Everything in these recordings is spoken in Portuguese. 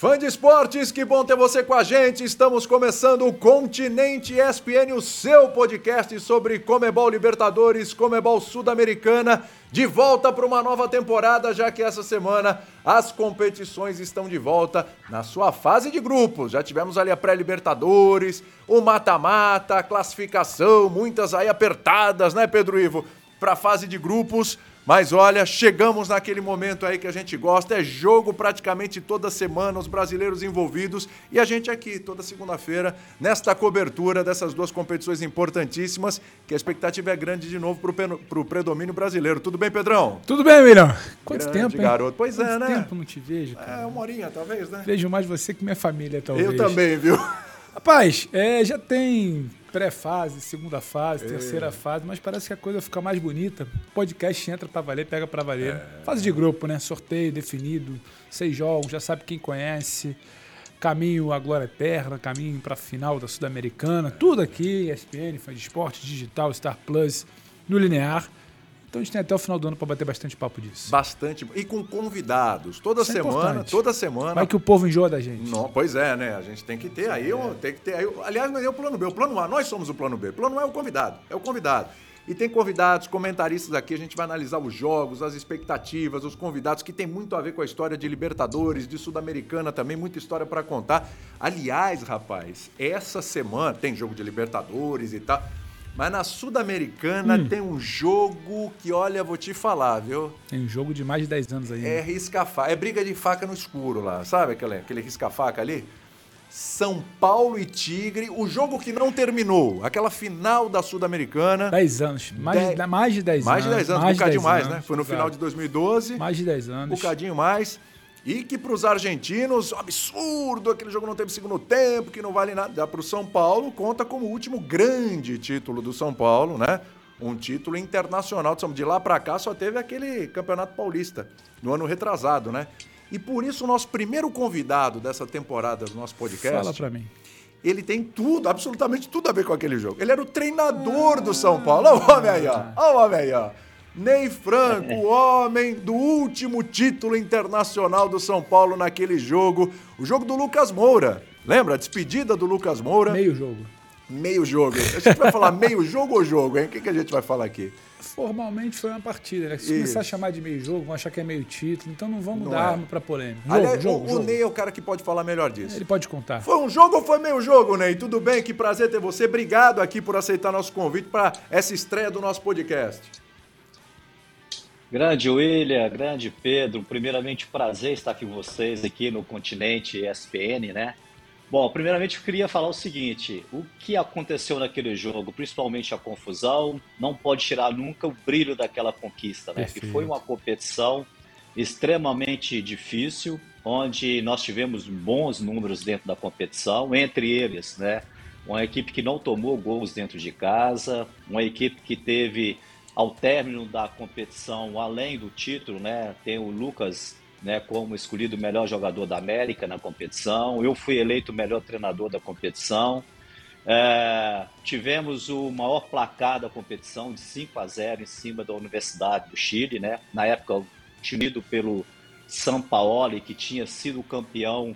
Fã de esportes, que bom ter você com a gente. Estamos começando o Continente ESPN, o seu podcast sobre Comebol Libertadores, Comebol Sul-Americana. De volta para uma nova temporada, já que essa semana as competições estão de volta na sua fase de grupos. Já tivemos ali a pré-Libertadores, o mata-mata, a classificação, muitas aí apertadas, né, Pedro Ivo? Para a fase de grupos. Mas olha, chegamos naquele momento aí que a gente gosta, é jogo praticamente toda semana, os brasileiros envolvidos e a gente aqui toda segunda-feira nesta cobertura dessas duas competições importantíssimas, que a expectativa é grande de novo para o predomínio brasileiro. Tudo bem, Pedrão? Tudo bem, Milhão? Quanto grande tempo, hein? garoto. Pois Quanto é, né? Quanto tempo não te vejo, cara? É, uma horinha, talvez, né? Vejo mais você que minha família, talvez. Eu também, viu? Rapaz, é, já tem pré-fase, segunda fase, é. terceira fase, mas parece que a coisa fica mais bonita. Podcast entra para valer, pega para valer. É. Fase de grupo, né? Sorteio definido, seis jogos, já sabe quem conhece. Caminho à glória eterna, caminho para a final da Sul-Americana, tudo aqui, ESPN, Fã de Esporte, Digital, Star Plus, no Linear. Então a gente tem até o final do ano para bater bastante papo disso. Bastante. E com convidados. Toda Isso é semana, é toda semana. Vai que o povo enjoa da gente. Não, pois é, né? A gente tem que ter aí, é. tem que ter aí. Aliás, não é o plano B. O plano A, nós somos o plano B. O plano A é o convidado. É o convidado. E tem convidados, comentaristas aqui, a gente vai analisar os jogos, as expectativas, os convidados, que tem muito a ver com a história de Libertadores, de Sul-Americana também, muita história para contar. Aliás, rapaz, essa semana tem jogo de Libertadores e tal. Mas na Sul-Americana hum. tem um jogo que, olha, vou te falar, viu? Tem um jogo de mais de 10 anos aí. É risca-faca. É briga de faca no escuro lá, sabe aquele, aquele risca-faca ali? São Paulo e Tigre, o jogo que não terminou, aquela final da Sul-Americana. 10 anos, mais, de, mais de 10 mais anos. Mais de 10 anos, mais um bocadinho mais, né? Foi no final de 2012. Mais de 10 anos. Um bocadinho mais. E que para os argentinos, absurdo, aquele jogo não teve segundo tempo, que não vale nada. Para o São Paulo, conta como o último grande título do São Paulo, né? Um título internacional. De lá para cá só teve aquele Campeonato Paulista, no ano retrasado, né? E por isso o nosso primeiro convidado dessa temporada do nosso podcast. Fala para mim. Ele tem tudo, absolutamente tudo a ver com aquele jogo. Ele era o treinador do São Paulo. Olha o homem aí, ó. Olha o homem aí, ó. Ney Franco, o homem do último título internacional do São Paulo naquele jogo, o jogo do Lucas Moura. Lembra? A despedida do Lucas Moura. Meio jogo. Meio jogo. A gente vai falar meio jogo ou jogo, hein? O que, que a gente vai falar aqui? Formalmente foi uma partida, né? Se Isso. começar a chamar de meio jogo, vão achar que é meio título, então não vamos não dar é. arma pra polêmica. Jogo, Aliás, jogo, o, jogo. o Ney é o cara que pode falar melhor disso. Ele pode contar. Foi um jogo ou foi meio jogo, Ney? Tudo bem? Que prazer ter você. Obrigado aqui por aceitar nosso convite para essa estreia do nosso podcast. Grande William, grande Pedro, primeiramente prazer estar aqui com vocês aqui no continente ESPN, né? Bom, primeiramente eu queria falar o seguinte: o que aconteceu naquele jogo, principalmente a confusão, não pode tirar nunca o brilho daquela conquista, né? Que foi uma competição extremamente difícil, onde nós tivemos bons números dentro da competição, entre eles, né? Uma equipe que não tomou gols dentro de casa, uma equipe que teve ao término da competição, além do título, né, tem o Lucas né, como escolhido melhor jogador da América na competição. Eu fui eleito o melhor treinador da competição. É, tivemos o maior placar da competição de 5 a 0 em cima da Universidade do Chile, né? Na época, timido pelo São Paulo, que tinha sido campeão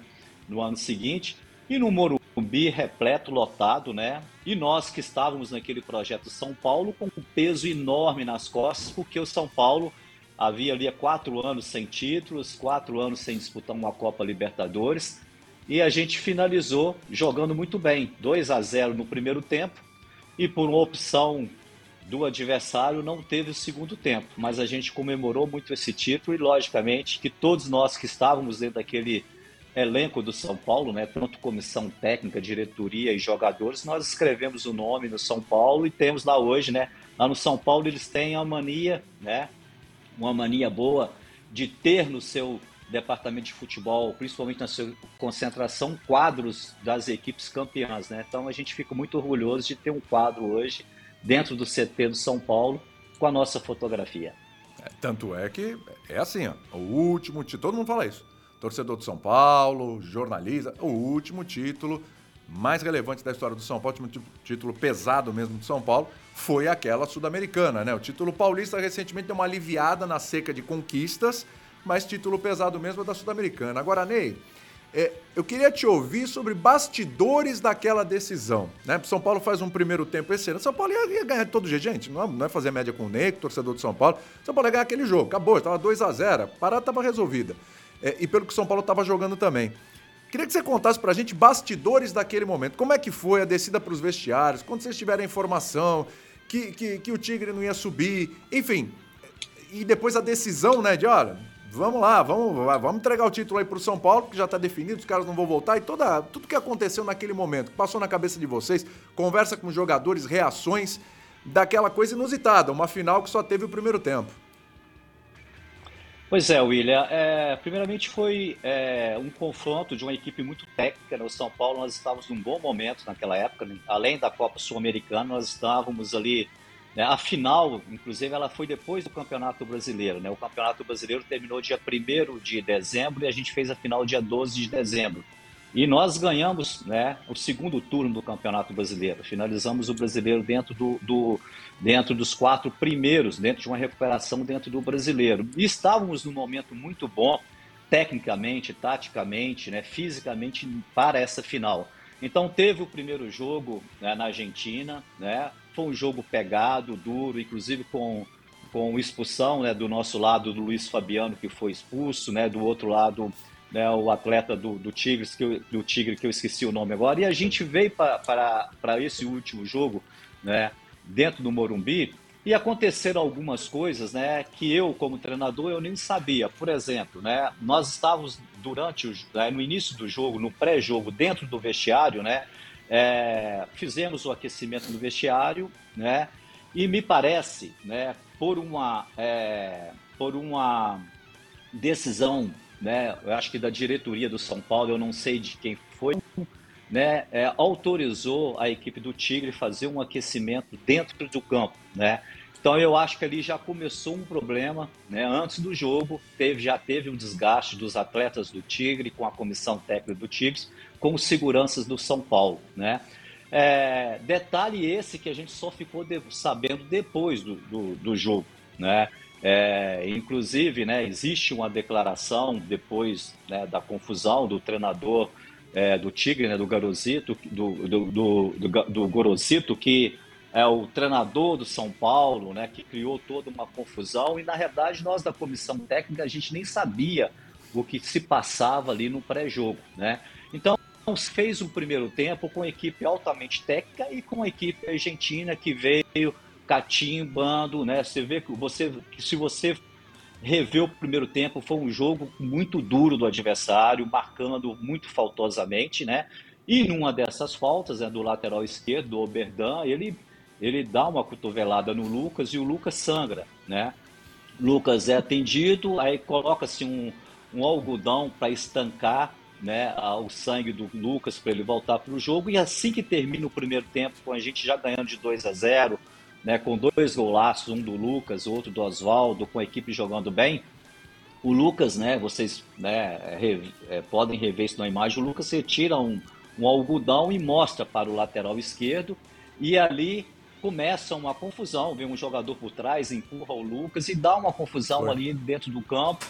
no ano seguinte. E no Morumbi, repleto, lotado, né? E nós que estávamos naquele projeto São Paulo com um peso enorme nas costas, porque o São Paulo havia ali quatro anos sem títulos, quatro anos sem disputar uma Copa Libertadores, e a gente finalizou jogando muito bem, 2 a 0 no primeiro tempo, e por uma opção do adversário não teve o segundo tempo, mas a gente comemorou muito esse título e logicamente que todos nós que estávamos dentro daquele elenco do São Paulo, né, tanto comissão técnica, diretoria e jogadores, nós escrevemos o nome no São Paulo e temos lá hoje, né, lá no São Paulo eles têm a mania, né, uma mania boa de ter no seu departamento de futebol, principalmente na sua concentração, quadros das equipes campeãs, né? Então a gente fica muito orgulhoso de ter um quadro hoje dentro do CT do São Paulo com a nossa fotografia. É, tanto é que é assim, ó, o último, todo mundo fala isso torcedor do São Paulo, jornalista, o último título mais relevante da história do São Paulo, o último título pesado mesmo do São Paulo, foi aquela sul-americana, né? O título paulista recentemente deu uma aliviada na seca de conquistas, mas título pesado mesmo é da sul-americana. Agora, Ney, É, eu queria te ouvir sobre bastidores daquela decisão. Né? São Paulo faz um primeiro tempo excelente. São Paulo ia, ia ganhar de todo jeito, gente. Não, é, não é fazer média com o Ney, torcedor de São Paulo. São Paulo ia ganhar aquele jogo. Acabou, estava 2 a 0 A parada estava resolvida. É, e pelo que o São Paulo estava jogando também. Queria que você contasse pra gente bastidores daquele momento. Como é que foi a descida para os vestiários? Quando vocês tiveram a informação que, que, que o Tigre não ia subir, enfim. E depois a decisão, né, de olha, vamos lá, vamos, vamos entregar o título aí pro São Paulo, que já tá definido, os caras não vão voltar, e toda, tudo que aconteceu naquele momento, que passou na cabeça de vocês, conversa com os jogadores, reações daquela coisa inusitada, uma final que só teve o primeiro tempo. Pois é, William. É, primeiramente foi é, um confronto de uma equipe muito técnica. No? São Paulo nós estávamos num bom momento naquela época. Né? Além da Copa Sul-Americana, nós estávamos ali né? A final, inclusive, ela foi depois do Campeonato Brasileiro. Né? O Campeonato Brasileiro terminou dia 1 de dezembro e a gente fez a final dia 12 de dezembro. E nós ganhamos né, o segundo turno do Campeonato Brasileiro. Finalizamos o brasileiro dentro, do, do, dentro dos quatro primeiros, dentro de uma recuperação dentro do brasileiro. E estávamos num momento muito bom, tecnicamente, taticamente, né, fisicamente, para essa final. Então teve o primeiro jogo né, na Argentina, né, foi um jogo pegado, duro, inclusive com, com expulsão né, do nosso lado do Luiz Fabiano, que foi expulso, né, do outro lado né, o atleta do, do, Tigres, que eu, do Tigre, que eu esqueci o nome agora. E a gente veio para esse último jogo né, dentro do Morumbi e aconteceram algumas coisas né, que eu, como treinador, eu nem sabia. Por exemplo, né, nós estávamos durante o, né, no início do jogo, no pré-jogo, dentro do vestiário, né, é, fizemos o aquecimento no vestiário, né? E me parece, né, por uma, é, por uma decisão, né, eu acho que da diretoria do São Paulo, eu não sei de quem foi, né, é, autorizou a equipe do Tigre fazer um aquecimento dentro do campo, né? Então eu acho que ali já começou um problema, né? Antes do jogo, teve, já teve um desgaste dos atletas do Tigre com a comissão técnica do Tigres, com os seguranças do São Paulo, né? É, detalhe esse que a gente só ficou de, sabendo depois do, do, do jogo, né? É, inclusive, né, existe uma declaração depois né, da confusão do treinador é, do Tigre, né, do Garosito, do, do, do, do, Gorosito, que é o treinador do São Paulo, né, que criou toda uma confusão e na realidade nós da comissão técnica a gente nem sabia o que se passava ali no pré-jogo, né? Então fez um primeiro tempo com equipe altamente técnica e com a equipe argentina que veio catimbando, né? Você vê que você, que se você rever o primeiro tempo, foi um jogo muito duro do adversário, marcando muito faltosamente, né? E numa dessas faltas, né, do lateral esquerdo, do Oberdan, ele, ele dá uma cotovelada no Lucas e o Lucas sangra, né? Lucas é atendido, aí coloca-se um, um algodão para estancar né, o sangue do Lucas para ele voltar para o jogo. E assim que termina o primeiro tempo, com a gente já ganhando de 2 a 0, né, com dois golaços, um do Lucas, outro do Oswaldo, com a equipe jogando bem. O Lucas, né, vocês né, re, é, podem rever isso na imagem, o Lucas retira um, um algodão e mostra para o lateral esquerdo, e ali começa uma confusão, vem um jogador por trás, empurra o Lucas e dá uma confusão Foi. ali dentro do campo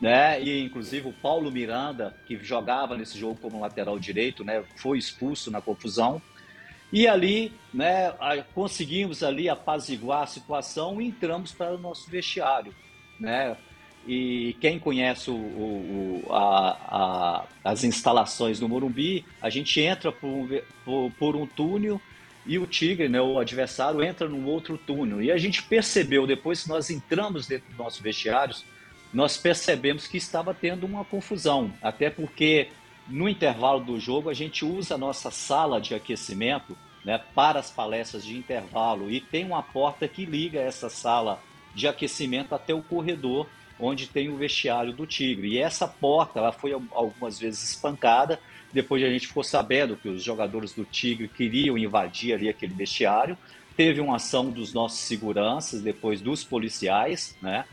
né? E inclusive o Paulo Miranda, que jogava nesse jogo como lateral direito, né, foi expulso na confusão. E ali, né, conseguimos ali apaziguar a situação e entramos para o nosso vestiário, né? E quem conhece o, o, a, a, as instalações do Morumbi, a gente entra por um, por, por um túnel e o Tigre, né, o adversário, entra num outro túnel. E a gente percebeu, depois que nós entramos dentro dos nossos vestiários, nós percebemos que estava tendo uma confusão, até porque no intervalo do jogo a gente usa a nossa sala de aquecimento né, para as palestras de intervalo e tem uma porta que liga essa sala de aquecimento até o corredor onde tem o vestiário do Tigre. E essa porta ela foi algumas vezes espancada. Depois a gente ficou sabendo que os jogadores do Tigre queriam invadir ali aquele vestiário. Teve uma ação dos nossos seguranças, depois dos policiais, né?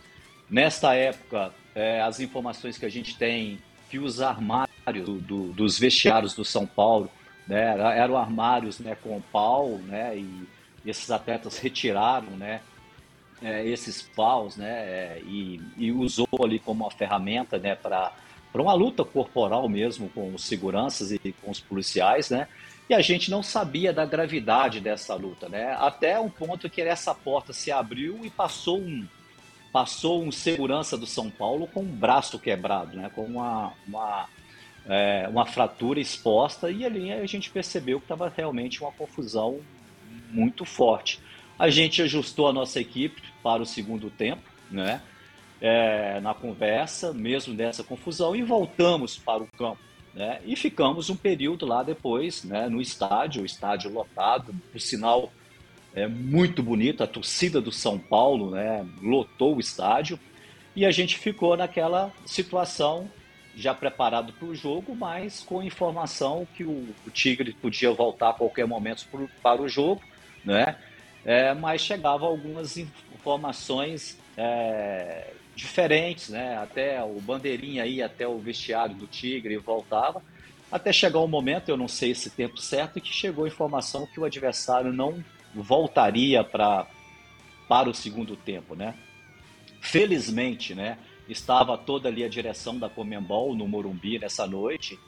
Nesta época, é, as informações que a gente tem que os armários do, do, dos vestiários do São Paulo né, eram armários né, com pau, né, e esses atletas retiraram né, é, esses paus né, é, e, e, usou ali como uma ferramenta né, para uma luta corporal mesmo com os seguranças e com os policiais, né? E a gente não sabia da gravidade dessa luta, né? Até um ponto que essa porta se abriu e passou um passou um segurança do São Paulo com um braço quebrado, né? Com uma, uma, é, uma fratura exposta e ali a gente percebeu que estava realmente uma confusão muito forte. A gente ajustou a nossa equipe para o segundo tempo, né? É, na conversa, mesmo dessa confusão, e voltamos para o campo. Né? E ficamos um período lá depois, né, no estádio, o estádio lotado, o sinal é muito bonito, a torcida do São Paulo né, lotou o estádio, e a gente ficou naquela situação já preparado para o jogo, mas com informação que o, o, Tigre podia voltar a qualquer momento pro, para o jogo, né? É, mas chegava algumas informações é, diferentes, né? Até o bandeirinha ia até o vestiário do Tigre voltava, até chegar um momento, eu não sei esse tempo certo, que chegou a informação que o adversário não voltaria para para o segundo tempo, né? Felizmente, né? Estava toda ali a direção da Comembol no Morumbi nessa noite.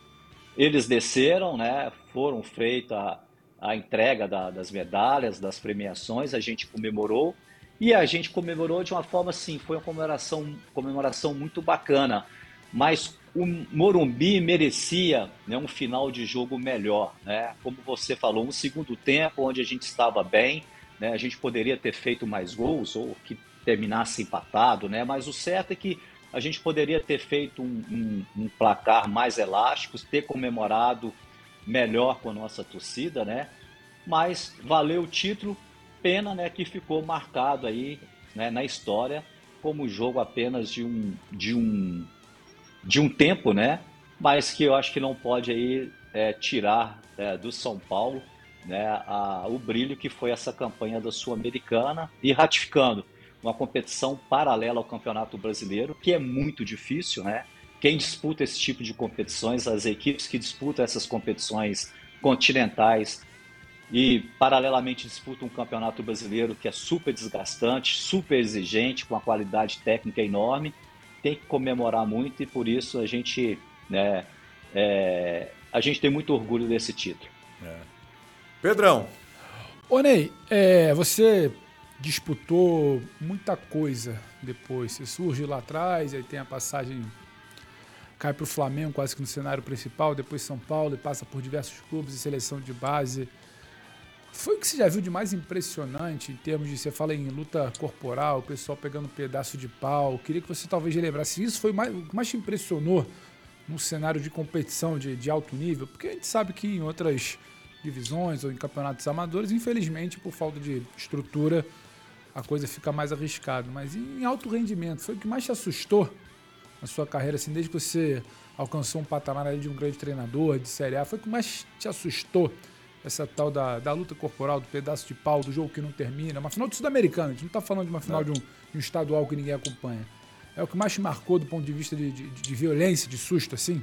Eles desceram, né? Foram feita a, entrega da, das medalhas, das premiações, a gente comemorou e a gente comemorou de uma forma assim, foi uma comemoração, comemoração muito bacana. Mas o Morumbi merecia né, um final de jogo melhor, né? Como você falou, um segundo tempo onde a gente estava bem, né? A gente poderia ter feito mais gols ou que terminasse empatado, né? Mas o certo é que a gente poderia ter feito um, um, um placar mais elástico, ter comemorado melhor com a nossa torcida, né? Mas valeu o título, Pena né, que ficou marcado aí né, na história como jogo apenas de um, de um, de um tempo, né? Mas que eu acho que não pode aí é, tirar é, do São Paulo né, a, o brilho que foi essa campanha da Sul-Americana e ratificando uma competição paralela ao Campeonato Brasileiro, que é muito difícil, né? Quem disputa esse tipo de competições, as equipes que disputam essas competições continentais, e paralelamente disputa um campeonato brasileiro que é super desgastante, super exigente, com uma qualidade técnica enorme. Tem que comemorar muito e por isso a gente, né, é, a gente tem muito orgulho desse título. É. Pedrão. Ô Ney, é, você disputou muita coisa depois. Você surge lá atrás, aí tem a passagem cai para o Flamengo quase que no cenário principal, depois São Paulo e passa por diversos clubes e seleção de base. Foi o que você já viu de mais impressionante em termos de, você fala em luta corporal, o pessoal pegando um pedaço de pau. Queria que você talvez lembrasse isso. Foi mais, o que mais te impressionou num cenário de competição de, de alto nível? Porque a gente sabe que em outras divisões ou em campeonatos amadores, infelizmente, por falta de estrutura, a coisa fica mais arriscada. Mas em alto rendimento, foi o que mais te assustou na sua carreira, assim, desde que você alcançou um patamar de um grande treinador de Série A? Foi o que mais te assustou? essa tal da, da luta corporal, do pedaço de pau, do jogo que não termina. Uma final de Sul-Americana, a gente não está falando de uma final de um, de um, estadual que ninguém acompanha. É o que mais te marcou do ponto de vista de, de, de violência, de susto, assim?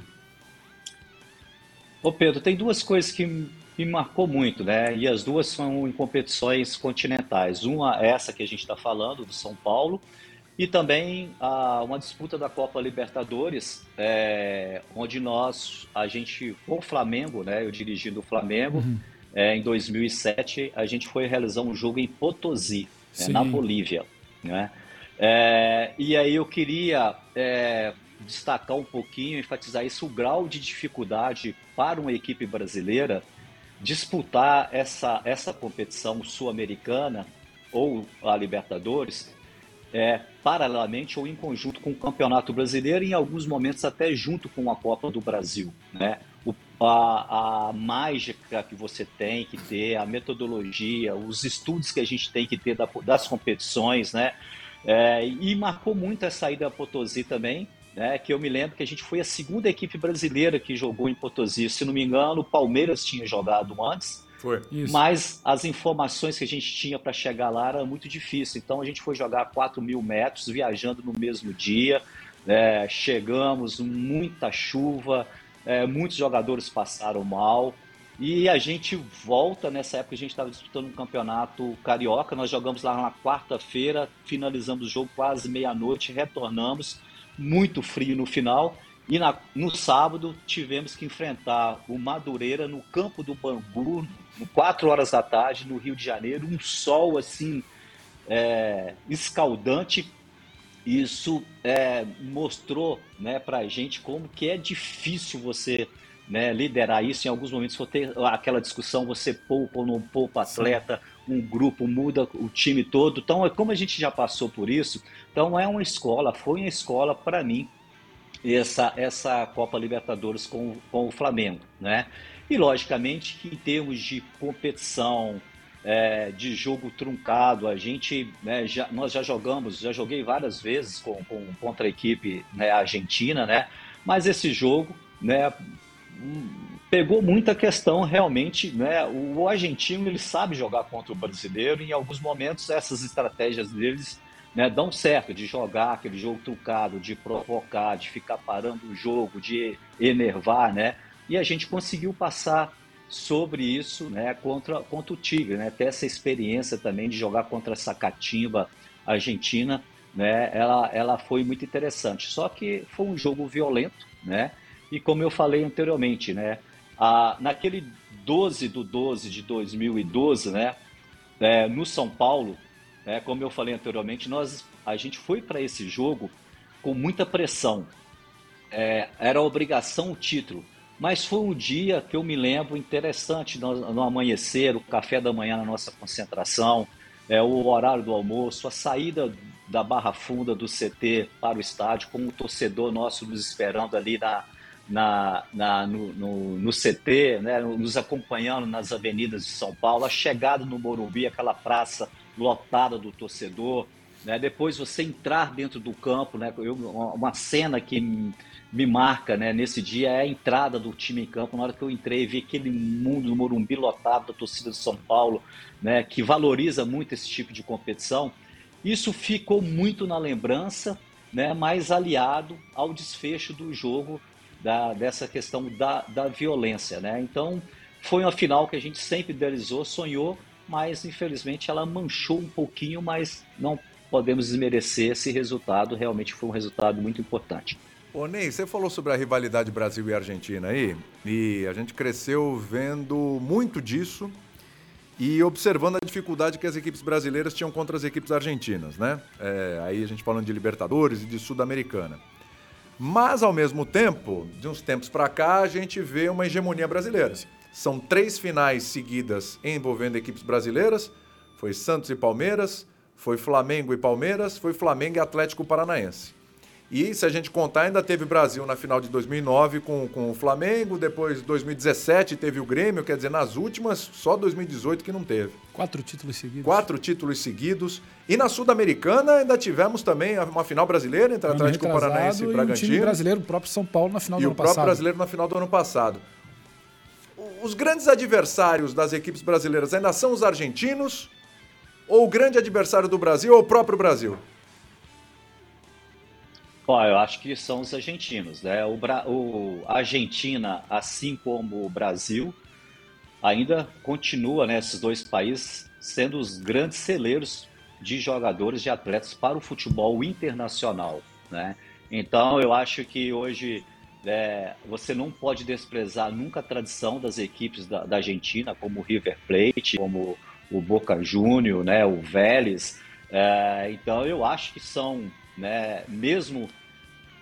Ô Pedro, tem duas coisas que me marcou muito, né? E as duas são em competições continentais. Uma essa que a gente está falando, do São Paulo, e também a, uma disputa da Copa Libertadores, é, onde nós, a gente, com o Flamengo, né? Eu dirigindo o Flamengo, uhum é, em 2007, a gente foi realizar um jogo em Potosí, né, na Bolívia. Né? É, e aí eu queria é, destacar um pouquinho, enfatizar isso, o grau de dificuldade para uma equipe brasileira disputar essa, essa competição sul-americana ou a Libertadores é, paralelamente ou em conjunto com o Campeonato Brasileiro e em alguns momentos até junto com a Copa do Brasil. Né? a, a mágica que você tem que ter, a metodologia, os estudos que a gente tem que ter da, das competições, né? É, e marcou muito a saída da Potosí também, né? Que eu me lembro que a gente foi a segunda equipe brasileira que jogou em Potosí. Se não me engano, o Palmeiras tinha jogado antes. Foi. Isso. Mas as informações que a gente tinha para chegar lá era muito difícil. Então a gente foi jogar 4 mil metros, viajando no mesmo dia. É, chegamos, muita chuva, é, muitos jogadores passaram mal. E a gente volta, nessa época a gente estava disputando um campeonato carioca, nós jogamos lá na quarta-feira, finalizamos o jogo quase meia-noite, retornamos, muito frio no final. E na, no sábado tivemos que enfrentar o Madureira no campo do Bambu, 4 horas da tarde, no Rio de Janeiro, um sol assim é, escaldante. Isso é, mostrou né, para a gente como que é difícil você né, liderar isso. Em alguns momentos ter aquela discussão, você poupa ou não poupa atleta, um grupo muda o time todo. Então, é como a gente já passou por isso, então é uma escola, foi uma escola para mim essa, essa Copa Libertadores com, com o Flamengo, né? E logicamente que em termos de competição, é, de jogo truncado, a gente, né, já, nós já jogamos, já joguei várias vezes com, com contra a equipe né, argentina, né? Mas esse jogo, né, pegou muita questão realmente, né? O argentino ele sabe jogar contra o brasileiro e em alguns momentos essas estratégias deles né, dão certo de jogar aquele jogo truncado, de provocar, de ficar parando o jogo, de enervar, né? E a gente conseguiu passar sobre isso, né, contra, contra o Tigre, né? Ter essa experiência também de jogar contra essa catimba argentina, né? Ela, ela foi muito interessante. Só que foi um jogo violento, né? E como eu falei anteriormente, né? A, naquele 12 do 12 de 2012, né? É, no São Paulo, né, como eu falei anteriormente, nós, a gente foi para esse jogo com muita pressão. É, era obrigação o título. Mas foi um dia que eu me lembro interessante no, no amanhecer, o café da manhã na nossa concentração, é, o horário do almoço, a saída da Barra Funda do CT para o estádio, com o torcedor nosso nos esperando ali na, na, na no, no, no, CT, né, nos acompanhando nas avenidas de São Paulo, a chegada no Morumbi, aquela praça lotada do torcedor, né, depois você entrar dentro do campo, né, eu, uma cena que me marca né, nesse dia é a entrada do time em campo. Na hora que eu entrei vi aquele mundo do Morumbi lotado da torcida de São Paulo, né, que valoriza muito esse tipo de competição, isso ficou muito na lembrança, né, mais aliado ao desfecho do jogo da, dessa questão da, da violência. Né? Então, foi uma final que a gente sempre idealizou, sonhou, mas infelizmente ela manchou um pouquinho, mas não podemos desmerecer esse resultado, realmente foi um resultado muito importante. Ô Ney, você falou sobre a rivalidade Brasil e Argentina aí, e a gente cresceu vendo muito disso e observando a dificuldade que as equipes brasileiras tinham contra as equipes argentinas, né? É, aí a gente falando de Libertadores e de Sul-Americana. Mas, ao mesmo tempo, de uns tempos para cá, a gente vê uma hegemonia brasileira. São três finais seguidas envolvendo equipes brasileiras. Foi Santos e Palmeiras, foi Flamengo e Palmeiras, foi Flamengo e Atlético Paranaense. E se a gente contar, ainda teve Brasil na final de 2009 com, com o Flamengo, depois 2017 teve o Grêmio, quer dizer, nas últimas, só 2018 que não teve. Quatro títulos seguidos. Quatro títulos seguidos. E na Sul-Americana ainda tivemos também uma final brasileira entre Atlético Paranaense e Bragantino. E o time brasileiro, o próprio São Paulo na final do ano passado. E o próprio brasileiro na final do ano passado. Os grandes adversários das equipes brasileiras ainda são os argentinos? Ou o grande adversário do Brasil ou o próprio Brasil? Ó, eu acho que são os argentinos, né? O, Bra... o Argentina, assim como o Brasil, ainda continua, né, esses dois países sendo os grandes celeiros de jogadores, de atletas para o futebol internacional, né? Então, eu acho que hoje é, você não pode desprezar nunca a tradição das equipes da, da Argentina, como o River Plate, como o Boca Júnior, né, o Vélez. É, então eu acho que são, né, mesmo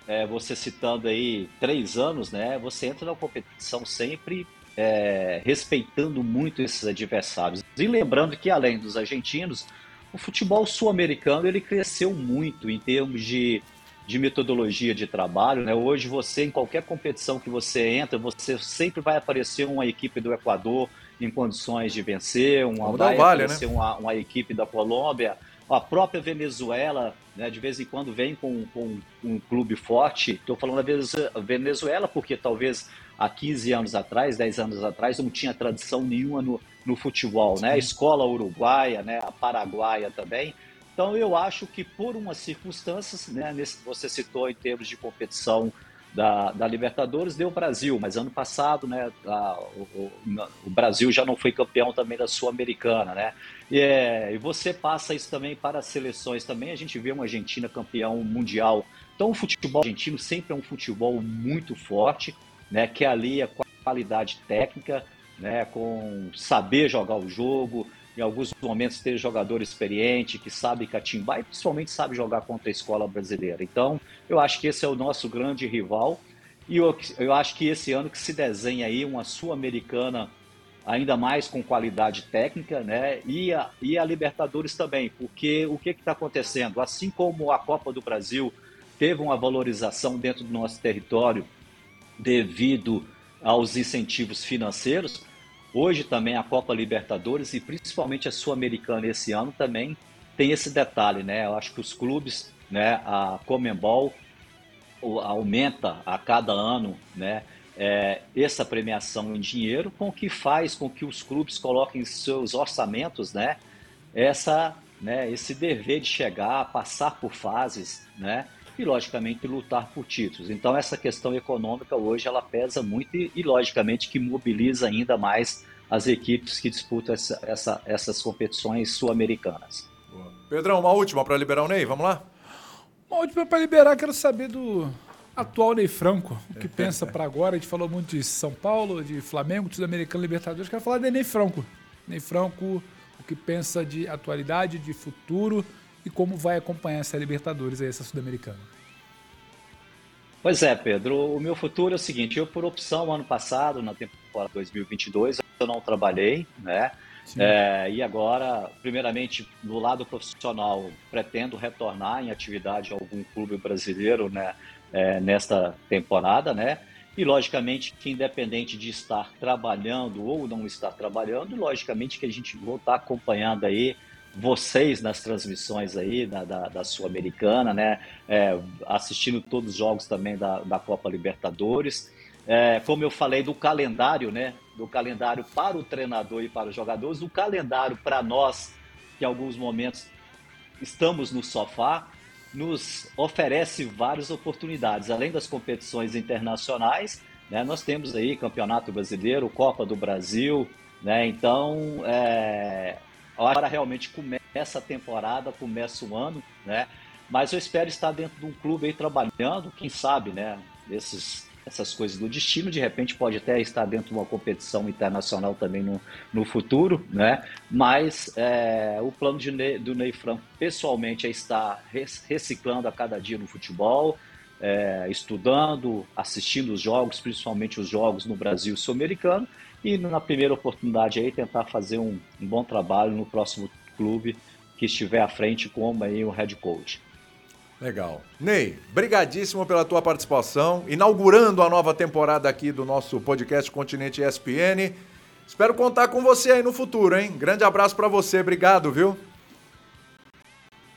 é, você citando aí três anos, né, você entra na competição sempre é, respeitando muito esses adversários. E lembrando que além dos argentinos, o futebol sul-americano ele cresceu muito em termos de de metodologia de trabalho. Né? Hoje, você, em qualquer competição que você entra, você sempre vai aparecer uma equipe do Equador em condições de vencer, uma, vai vale, aparecer né? uma, uma equipe da Colômbia, a própria Venezuela, né, de vez em quando vem com, com um clube forte. Estou falando da Venezuela porque talvez há 15 anos atrás, 10 anos atrás, não tinha tradição nenhuma no, no futebol. Né? A escola uruguaia, né, a paraguaia também. Então eu acho que por umas circunstâncias, né, nesse, você citou em termos de competição da, da Libertadores deu o Brasil, mas ano passado, né, a, o, o, Brasil já não foi campeão também da Sul-Americana, né? É, e você passa isso também para as seleções também. A gente vê uma Argentina campeão mundial. Então o futebol argentino sempre é um futebol muito forte, né? Que ali a qualidade técnica, né? Com saber jogar o jogo, em alguns momentos ter jogador experiente que sabe catimbar e principalmente sabe jogar contra a escola brasileira. Então, eu acho que esse é o nosso grande rival e eu, eu acho que esse ano que se desenha aí uma sul-americana ainda mais com qualidade técnica, né? E a, e a Libertadores também, porque o que está acontecendo? Assim como a Copa do Brasil teve uma valorização dentro do nosso território devido aos incentivos financeiros, Hoje também a Copa Libertadores e principalmente a Sul-Americana esse ano também tem esse detalhe, né? Eu acho que os clubes, né, a Comembol aumenta a cada ano, né, é, essa premiação em dinheiro, com o que faz com que os clubes coloquem em seus orçamentos, né, essa, né, esse dever de chegar, passar por fases, né, e logicamente lutar por títulos. Então essa questão econômica hoje ela pesa muito e, e logicamente que mobiliza ainda mais as equipes que disputam essa, essa, essas competições sul-americanas. Pedrão, uma última para liberar o Ney, vamos lá? Uma última para liberar, quero saber do atual Ney Franco, o que pensa para agora. A gente falou muito de São Paulo, de Flamengo, de Sul-Americano, Libertadores. Quero falar de Ney Franco. Ney Franco, o que pensa de atualidade, de futuro e como vai acompanhar essa Libertadores aí, essa Sul-Americana. Pois é, Pedro. O meu futuro é o seguinte: eu, por opção, ano passado, na temporada 2022, eu não trabalhei, né? É, e agora, primeiramente, do lado profissional, pretendo retornar em atividade a algum clube brasileiro né, é, nesta temporada, né? E, logicamente, que independente de estar trabalhando ou não estar trabalhando, logicamente que a gente vai estar acompanhando aí vocês nas transmissões aí da, da, da Sul-Americana, né? É, assistindo todos os jogos também da, da Copa Libertadores. É, como eu falei do calendário, né? Do calendário para o treinador e para os jogadores, o calendário para nós, que em alguns momentos estamos no sofá, nos oferece várias oportunidades. Além das competições internacionais, né, nós temos aí Campeonato Brasileiro, Copa do Brasil, né? Então, é, Agora realmente começa a temporada, começa o ano, né? Mas eu espero estar dentro de um clube aí trabalhando, quem sabe, né? Esses, essas coisas do destino, de repente pode até estar dentro de uma competição internacional também no, no futuro, né? Mas é, o plano Ney, do Ney Franco, pessoalmente, é estar reciclando a cada dia no futebol, é, estudando, assistindo os jogos, principalmente os jogos no Brasil sul-americano, e na primeira oportunidade aí tentar fazer um, um bom trabalho no próximo clube que estiver à frente como aí o head coach. Legal. Ney, brigadíssimo pela tua participação, inaugurando a nova temporada aqui do nosso podcast Continente ESPN. Espero contar com você aí no futuro, hein? Grande abraço para você, obrigado, viu?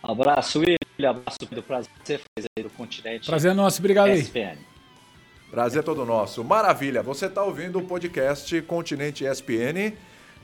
abraço, William, abraço, Pedro, prazer fazer aí do Continente Prazer é nosso, obrigado ESPN. aí. Prazer é todo nosso. Maravilha. Você está ouvindo o podcast Continente ESPN.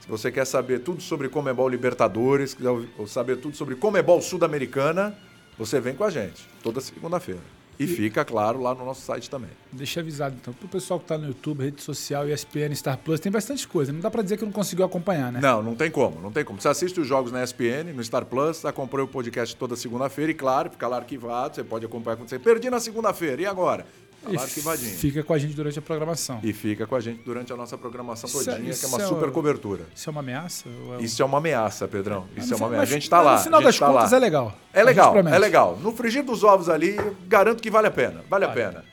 Se você quer saber tudo sobre Comebol Libertadores, quer saber tudo sobre Comebol Sul-Americana, você vem com a gente toda segunda-feira. E, e fica, claro, lá no nosso site também. Deixa avisado, então, para o pessoal que está no YouTube, rede social, ESPN, Star Plus, tem bastante coisa. Não dá para dizer que não conseguiu acompanhar, né? Não, não tem como, não tem como. Você assiste os jogos na ESPN, no Star Plus, acompanha o podcast toda segunda-feira e, claro, fica lá arquivado, você pode acompanhar quando você perdi na segunda-feira, e agora? Tá arquivadinho. Fica com a gente durante a programação. E fica com a gente durante a nossa programação isso, é- todinha, isso que é uma é super cobertura. Isso é uma ameaça? É Isso é uma ameaça, Pedrão. Isso é uma ameaça. A gente está lá. No final das tá contas lá. é legal. É legal, é legal. No frigir dos ovos ali, garanto que vale a pena. Vale, vale. a pena.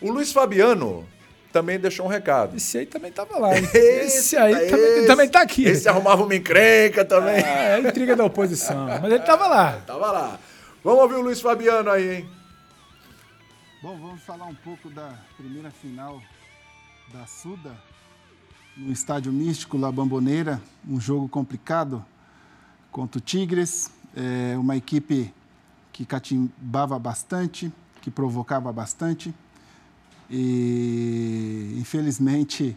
O Luiz Fabiano também deixou um recado. Esse aí também estava lá. Esse, esse aí esse, também, também tá aqui. Esse arrumava uma encrenca também. É, é intriga da oposição. Mas ele estava lá. Tava lá. Vamos ouvir o Luiz Fabiano aí, hein? Bom, vamos falar um pouco da primeira final da Suda, no Estádio Místico La Bamboneira, um jogo complicado contra o Tigres, é uma equipe que catimbava bastante, que provocava bastante, e infelizmente,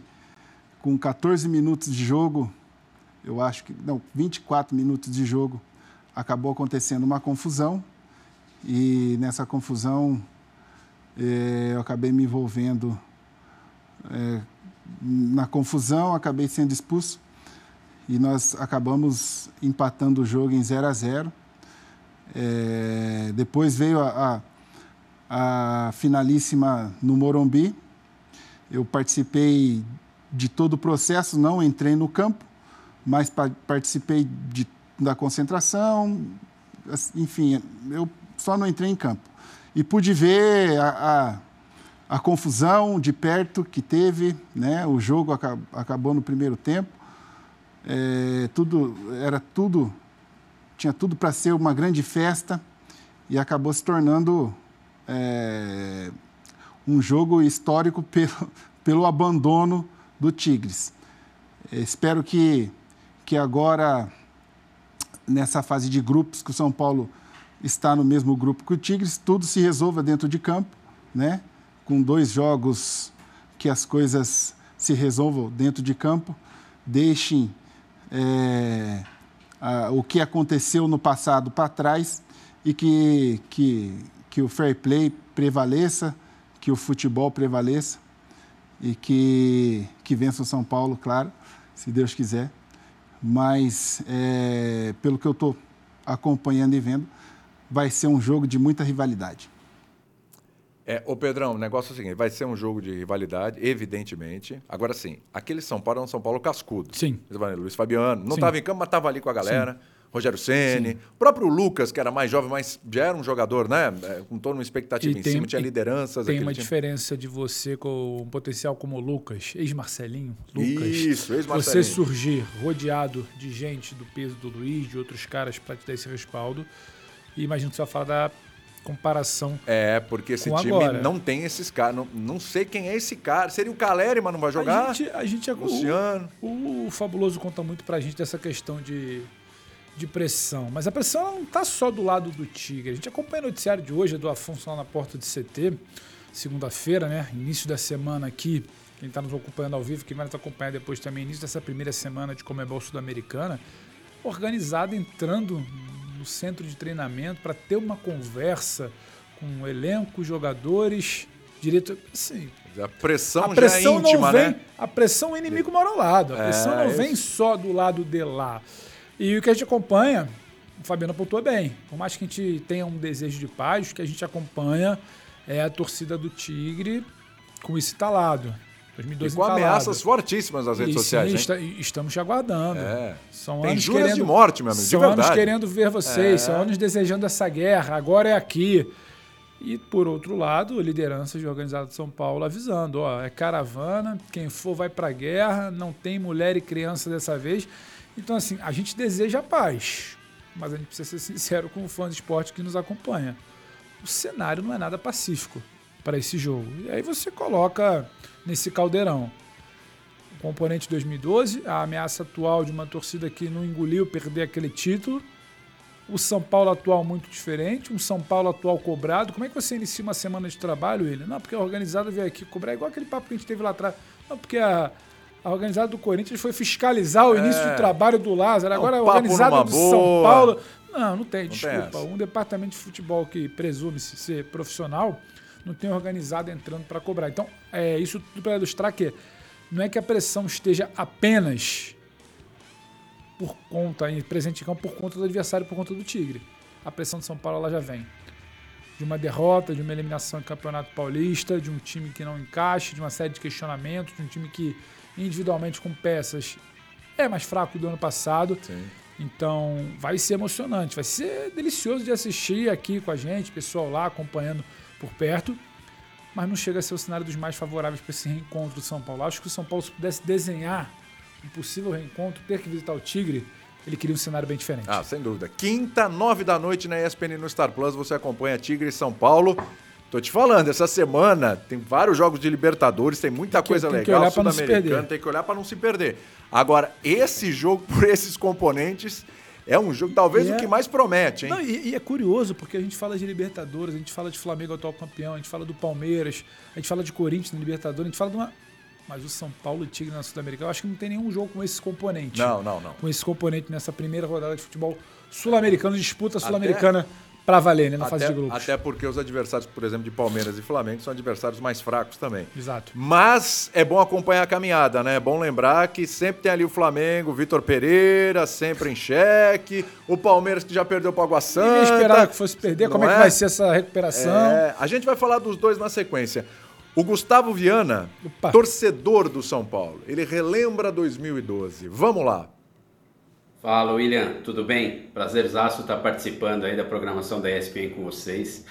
com 14 minutos de jogo, eu acho que, não, 24 minutos de jogo, acabou acontecendo uma confusão, e nessa confusão eu acabei me envolvendo é, na confusão, acabei sendo expulso e nós acabamos empatando o jogo em 0 a 0. É, depois veio a, a, a, finalíssima no Morumbi. Eu participei de todo o processo, não entrei no campo, mas pa participei de, da concentração. Enfim, eu só não entrei em campo. E pude ver a, a, a confusão de perto que teve, né? o jogo acab acabou no primeiro tempo. É, tudo era tudo tinha tudo para ser uma grande festa e acabou se tornando é, um jogo histórico pelo, pelo abandono do Tigres. É, espero que, que agora, nessa fase de grupos, que o São Paulo está no mesmo grupo que o Tigres, tudo se resolva dentro de campo, né? com dois jogos que as coisas se resolvam dentro de campo, deixem é, a, o que aconteceu no passado para trás e que, que, que o fair play prevaleça, que o futebol prevaleça e que, que vença o São Paulo, claro, se Deus quiser. Mas, é, pelo que eu estou acompanhando e vendo, vai ser um jogo de muita rivalidade. É, ô Pedrão, o negócio é o seguinte: vai ser um jogo de rivalidade, evidentemente. Agora sim, aquele São Paulo é um São Paulo cascudo. Sim. Luiz Fabiano, não estava em campo, mas estava ali com a galera. Sim. Rogério Ceni, o próprio Lucas, que era mais jovem, mas já era um jogador, né? É, com toda uma expectativa e em tem, cima, tinha lideranças. Tem uma time. diferença de você com um potencial como o Lucas, ex-Marcelinho, Lucas. Isso, ex-Marcelinho. Você surgir rodeado de gente do peso do Luiz, de outros caras para te dar esse respaldo. E imagino que você vai falar da comparação. É, porque esse time agora. não tem esses caras. Não, não sei quem é esse cara. Seria o Caleri, mas não vai jogar? A gente, a gente é Luciano. O, o, Fabuloso conta muito pra gente dessa questão de, de pressão. Mas a pressão não tá só do lado do Tigre. A gente acompanha o noticiário de hoje, é do Afonso lá na porta de CT, segunda-feira, né? Início da semana aqui. Quem está nos acompanhando ao vivo, quem vai nos acompanhar depois também, início dessa primeira semana de Comebol Sul-Americana, organizada entrando no centro de treinamento para ter uma conversa com o elenco, jogadores, direito. Assim, a pressão, a pressão já é íntima, vem, né? A pressão o inimigo mora ao lado. A é, pressão não vem só do lado de lá. E o que a gente acompanha, o Fabiano apontou bem. Por mais que a gente tenha um desejo de paz, o que a gente acompanha é a torcida do Tigre com isso instalado. 2012 e com ameaças fortíssimas nas redes e, sociais. Sim, está, estamos te aguardando. É. São Tem anos querendo, de morte, meu amigo. São anos querendo ver vocês, é. são anos desejando essa guerra. Agora é aqui. E, por outro lado, lideranças de organizado de São Paulo avisando: ó, é caravana, quem for vai para a guerra, não tem mulher e criança dessa vez. Então, assim, a gente deseja paz, mas a gente precisa ser sincero com o fã de esporte que nos acompanha. O cenário não é nada pacífico para esse jogo. E aí você coloca nesse caldeirão. O componente 2012, a ameaça atual de uma torcida que não engoliu perder aquele título. O São Paulo atual muito diferente, um São Paulo atual cobrado. Como é que você inicia uma semana de trabalho, ele? Não, porque a organizada veio aqui cobrar, igual aquele papo que a gente teve lá atrás. Não, porque a, a organizada do Corinthians foi fiscalizar o é. início do trabalho do Lázaro. Agora um a organizada do boa. São Paulo. Não, não tem, não desculpa. Tem um departamento de futebol que presume-se ser profissional não tem organizado entrando para cobrar. Então, é isso tudo para ilustrar que não é que a pressão esteja apenas por conta, em presente em campo, por conta do adversário, por conta do Tigre. A pressão de São Paulo ela já vem. De uma derrota, de uma eliminação em Campeonato Paulista, de um time que não encaixa, de uma série de questionamentos, de um time que individualmente com peças é mais fraco do ano passado. Sim. Então vai ser emocionante, vai ser delicioso de assistir aqui com a gente, pessoal lá acompanhando por perto, mas não chega a ser o cenário dos mais favoráveis para esse reencontro do São Paulo. Acho que o São Paulo, se pudesse desenhar um possível reencontro, ter que visitar o Tigre, ele queria um cenário bem diferente. Ah, sem dúvida. Quinta, nove da noite na ESPN no Star Plus, você acompanha Tigre e São Paulo. Tô te falando, essa semana tem vários jogos de Libertadores, tem muita tem que, coisa tem legal tem que olhar para não se perder. Agora, esse jogo por esses componentes é um jogo, talvez, o que mais promete, hein? Não, e, e, é curioso, porque a gente fala de Libertadores, a gente fala de Flamengo atual campeão, a gente fala do Palmeiras, a gente fala de Corinthians na Libertadores, a gente fala de uma. Mas o São Paulo e Tigre na Sul-Americana, eu acho que não tem nenhum jogo com esse componente. Não, não, não. Com esse componente nessa primeira rodada de futebol sul-americano, disputa sul-americana para valer né, na até, fase de grupos. Até porque os adversários, por exemplo, de Palmeiras e Flamengo são adversários mais fracos também. Exato. Mas é bom acompanhar a caminhada, né? É bom lembrar que sempre tem ali o Flamengo, o Vitor Pereira, sempre em xeque, o Palmeiras que já perdeu para o Água Santa. Ninguém esperava que fosse perder. Como é? que vai ser essa recuperação? É, a gente vai falar dos dois na sequência. O Gustavo Viana, Opa. torcedor do São Paulo, ele relembra 2012. Vamos lá. Fala, William, tudo bem? Prazerzaço estar participando aí da programação da ESPN com vocês.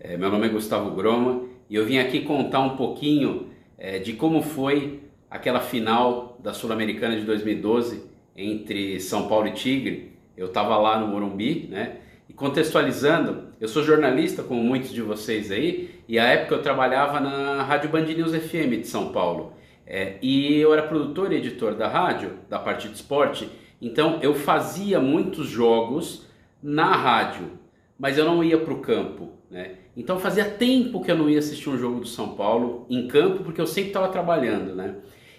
É, meu nome é Gustavo Groma e eu vim aqui contar um pouquinho é, de como foi aquela final da Sul-Americana de 2012 entre São Paulo e Tigre. Eu estava lá no Morumbi, né? E contextualizando, eu sou jornalista, como muitos de vocês aí, e à época eu trabalhava na Rádio Band News FM de São Paulo. É, e eu era produtor e editor da rádio, da parte de esporte, então eu fazia muitos jogos na rádio, mas eu não ia para o campo. Né? Então fazia tempo que eu não ia assistir um jogo do São Paulo em campo, porque eu sempre estava trabalhando. Né?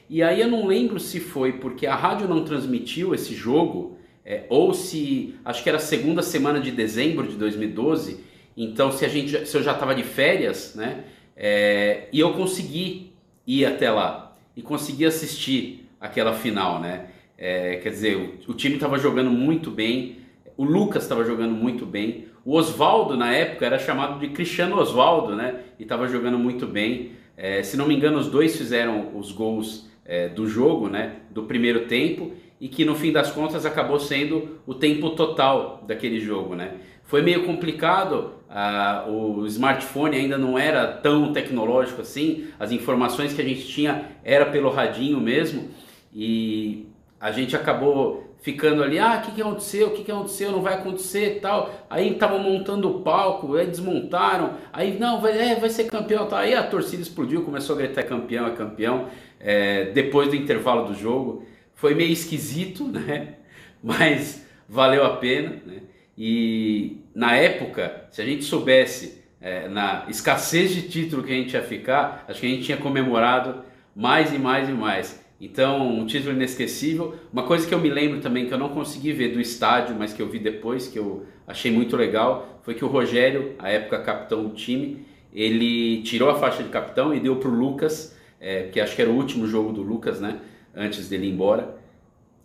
E aí eu não lembro se foi porque a rádio não transmitiu esse jogo, é, ou se acho que era a segunda semana de dezembro de 2012. Então se a gente se eu já estava de férias, né? É, e eu consegui ir até lá e consegui assistir aquela final, né? É, quer dizer, o, o time estava jogando muito bem, o Lucas estava jogando muito bem, o Oswaldo na época era chamado de Cristiano Oswaldo, né? E estava jogando muito bem. É, se não me engano, os dois fizeram os gols é, do jogo, né? Do primeiro tempo e que no fim das contas acabou sendo o tempo total daquele jogo, né? Foi meio complicado, uh, o smartphone ainda não era tão tecnológico assim, as informações que a gente tinha era pelo radinho mesmo e a gente acabou ficando ali, ah, o que, que aconteceu, o que, que aconteceu, não vai acontecer tal. Aí estavam montando o palco, aí desmontaram, aí não, vai, é, vai ser campeão tal. Aí a torcida explodiu, começou a gritar é campeão, é campeão, é, depois do intervalo do jogo. Foi meio esquisito, né? Mas valeu a pena, né? E na época, se a gente soubesse é, na escassez de título que a gente ia ficar, acho que a gente tinha comemorado mais e mais e mais. Então, um título inesquecível. Uma coisa que eu me lembro também, que eu não consegui ver do estádio, mas que eu vi depois, que eu achei muito legal, foi que o Rogério, a época capitão do time, ele tirou a faixa de capitão e deu para o Lucas, é, que acho que era o último jogo do Lucas, né? Antes dele ir embora.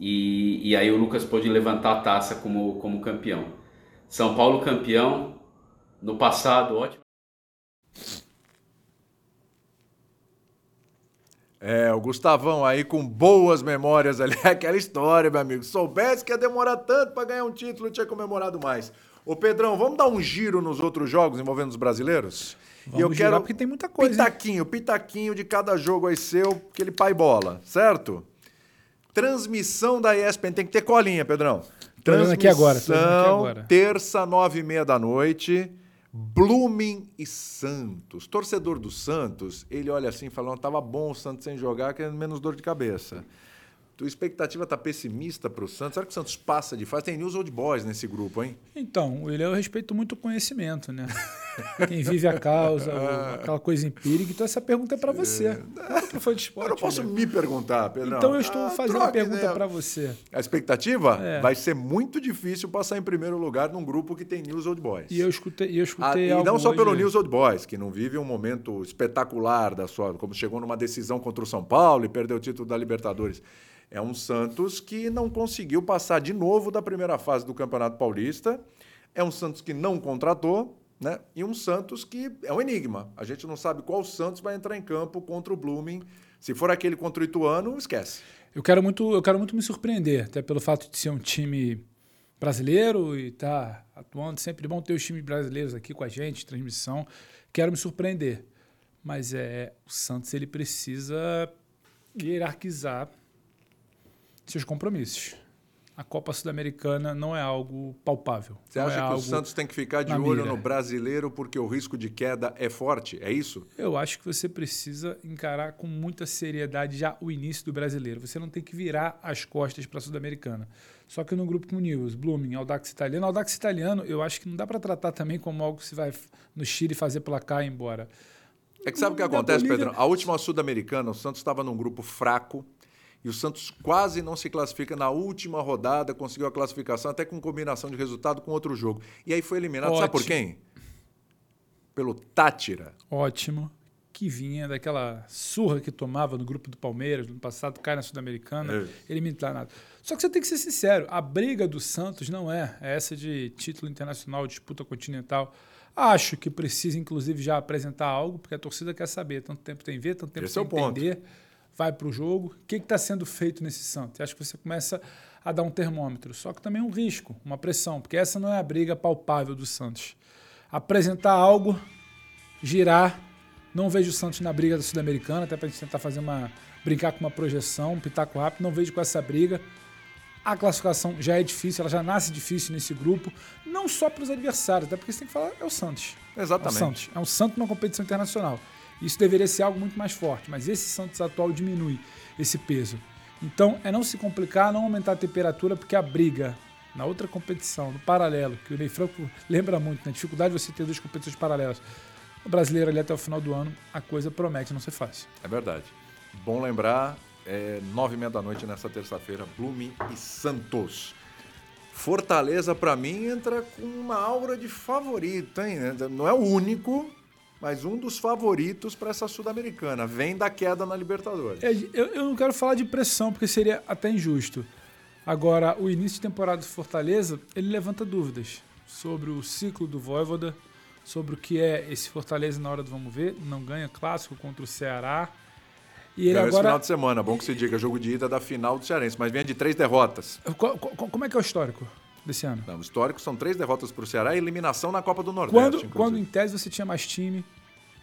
E, e aí o Lucas pôde levantar a taça como, como campeão. São Paulo campeão, no passado, ótimo. É, o Gustavão aí com boas memórias ali, aquela história, meu amigo. Soubesse que ia demorar tanto para ganhar um título, tinha comemorado mais. Ô Pedrão, vamos dar um giro nos outros jogos envolvendo os brasileiros? Vamos e eu quero porque tem muita coisa. Pitaquinho, hein? pitaquinho de cada jogo aí seu, aquele pai bola, certo? Transmissão da ESPN, tem que ter colinha, Pedrão. Transmissão, aqui agora, aqui agora. terça, nove e meia da noite. Blooming e Santos. Torcedor do Santos, ele olha assim falando, tava bom o Santos sem jogar, querendo menos dor de cabeça. Tua expectativa tá pessimista para o Santos? Será que o Santos passa de fase? Tem News Old Boys nesse grupo, hein? Então, ele eu respeito muito o conhecimento, né? Quem vive a causa, aquela coisa empírica. Então, essa pergunta é para você. É. Não, foi de esporte, eu não posso me perguntar, Pedro. Então, eu estou ah, fazendo troca, a pergunta né? para você. A expectativa? É. Vai ser muito difícil passar em primeiro lugar num grupo que tem News Old Boys. E eu escutei, eu escutei ah, E não só hoje... pelo News Old Boys, que não vive um momento espetacular da sua... Como chegou numa decisão contra o São Paulo e perdeu o título da Libertadores. É um Santos que não conseguiu passar de novo da primeira fase do Campeonato Paulista. É um Santos que não contratou, né? E um Santos que é um enigma. A gente não sabe qual Santos vai entrar em campo contra o Blooming. Se for aquele contra o Ituano, esquece. Eu quero muito, eu quero muito me surpreender, até pelo fato de ser um time brasileiro e estar tá atuando. Sempre bom ter os times brasileiros aqui com a gente, transmissão. Quero me surpreender. Mas é, o Santos ele precisa hierarquizar seus compromissos. A Copa Sul-Americana não é algo palpável. Você acha é que o Santos tem que ficar de olho mira. no brasileiro porque o risco de queda é forte? É isso? Eu acho que você precisa encarar com muita seriedade já o início do brasileiro. Você não tem que virar as costas para a Sul-Americana. Só que no grupo com News, Blooming, Audax Italiano. Audax Italiano, eu acho que não dá para tratar também como algo que se vai no Chile fazer placar e ir embora. É que sabe o que acontece, Pedro? A última Sul-Americana, o Santos estava num grupo fraco e o Santos quase não se classifica na última rodada, conseguiu a classificação até com combinação de resultado com outro jogo. E aí foi eliminado, Ótimo. sabe por quem? Pelo Tátira. Ótimo. Que vinha daquela surra que tomava no grupo do Palmeiras no passado, cai na Sul-Americana, É. elimina nada. Só que você tem que ser sincero, a briga do Santos não é essa de título internacional, disputa continental. Acho que precisa, inclusive, já apresentar algo, porque a torcida quer saber. Tanto tempo tem ver, tanto tempo Esse é tem o ponto. Vai para o jogo. O que está sendo feito nesse Santos? Acho que você começa a dar um termômetro. Só que também é um risco, uma pressão, porque essa não é a briga palpável do Santos. Apresentar algo, girar. Não vejo o Santos na briga da Sul-Americana, até para a gente tentar fazer uma. brincar com uma projeção, um pitaco rápido. Não vejo com essa briga. A classificação já é difícil, ela já nasce difícil nesse grupo, não só para os adversários, até porque você tem que falar, é o Santos. É o Exatamente. Santos. É um Santos numa competição internacional. Isso deveria ser algo muito mais forte, mas esse Santos atual diminui esse peso. Então, é não se complicar, não aumentar a temperatura, porque a briga na outra competição, no paralelo, que o Ney Franco lembra muito, na dificuldade de você ter duas competições paralelas. O brasileiro ali até o final do ano, a coisa promete não ser fácil. É verdade. Bom lembrar, é nove e meia da noite nessa terça-feira, Blume e Santos. Fortaleza, para mim, entra com uma aura de favorito, hein? Não é o único, mas um dos favoritos para essa Sul-Americana. Vem da queda na Libertadores. É, Eu, eu não quero falar de pressão, porque seria até injusto. Agora, o início de temporada do Fortaleza, ele levanta dúvidas sobre o ciclo do Voivoda, sobre o que é esse Fortaleza na hora do vamos ver. Não ganha clássico contra o Ceará. E ele Ganhou esse final agora. de semana, bom que se diga, jogo de ida da final do Cearense, mas vem de três derrotas. Co- co- Como é que é o histórico desse ano? Não, o histórico são três derrotas para o Ceará e eliminação na Copa do Nordeste. Quando, inclusive. quando em tese você tinha mais time,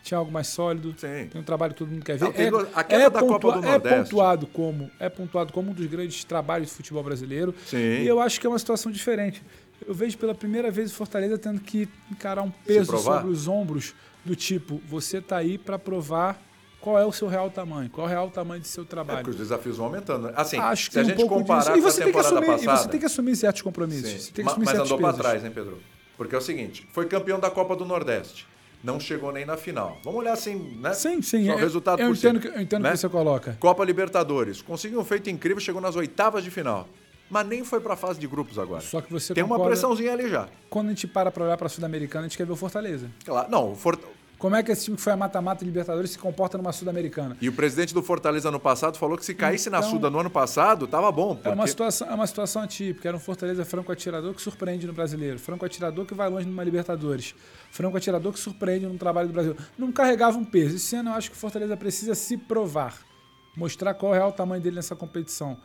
tinha algo mais sólido, Sim. tem um trabalho que todo mundo quer ver. Não, a queda da Copa do é Nordeste. pontuado como é pontuado como um dos grandes trabalhos do futebol brasileiro. Sim. E eu acho que é uma situação diferente. Eu vejo pela primeira vez o Fortaleza tendo que encarar um peso sobre os ombros do tipo, você tá aí para provar qual é o seu real tamanho, qual é o real tamanho de seu É trabalho. porque os desafios vão aumentando. né? Assim, Acho que se a gente um pouco comparar disso. com E você, a tem que temporada assumir, e passada... você tem que assumir certos compromissos. Sim. Você tem que assumir Mas certos andou para trás, né, Pedro? Porque é o seguinte, foi campeão da Copa do Nordeste. Não chegou nem na final. Vamos olhar assim, né? Sim, sim. Só o eu- resultado eu por entendo, cima, que, eu entendo né? que você coloca. Copa Libertadores. Conseguiu um feito incrível, chegou nas oitavas de final. Mas nem foi para a fase de grupos agora. Só que você Tem uma concorda- pressãozinha ali já. Quando a gente para para olhar para a Sul-Americana, a gente quer ver o Fortaleza. Claro. Não, o Fort- Como é que esse time que foi a mata-mata de Libertadores se comporta numa Sul-Americana? E o presidente do Fortaleza ano passado falou que se caísse na Então- Suda no ano passado, tava bom. É uma, porque- situação, é uma situação atípica. Era um Fortaleza franco-atirador que surpreende no brasileiro. Franco-atirador que vai longe numa Libertadores. Franco-atirador que surpreende no trabalho do Brasil. Não carregava um peso. Esse ano eu acho que o Fortaleza precisa se provar. Mostrar qual é o real tamanho dele nessa competição.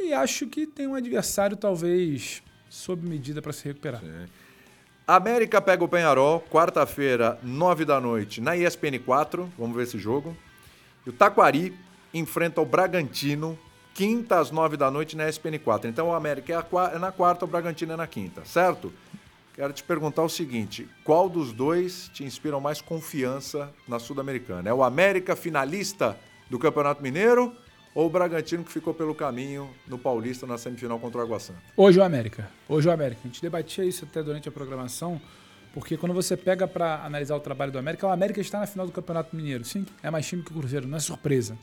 E acho que tem um adversário, talvez, sob medida para se recuperar. América pega o Penharol, quarta-feira, nove da noite, na ESPN 4. Vamos ver esse jogo. E o Taquari enfrenta o Bragantino, quinta às nove da noite, na ESPN 4. Então o América é, é na quarta, o Bragantino é na quinta, certo? Quero te perguntar o seguinte: qual dos dois te inspiram mais confiança na Sul-Americana? É o América finalista do Campeonato Mineiro ou o Bragantino que ficou pelo caminho no Paulista na semifinal contra o Água Santa? Hoje o América. Hoje o América. A gente debatia isso até durante a programação, porque quando você pega para analisar o trabalho do América, o América está na final do Campeonato Mineiro. Sim, é mais time que o Cruzeiro, não é surpresa.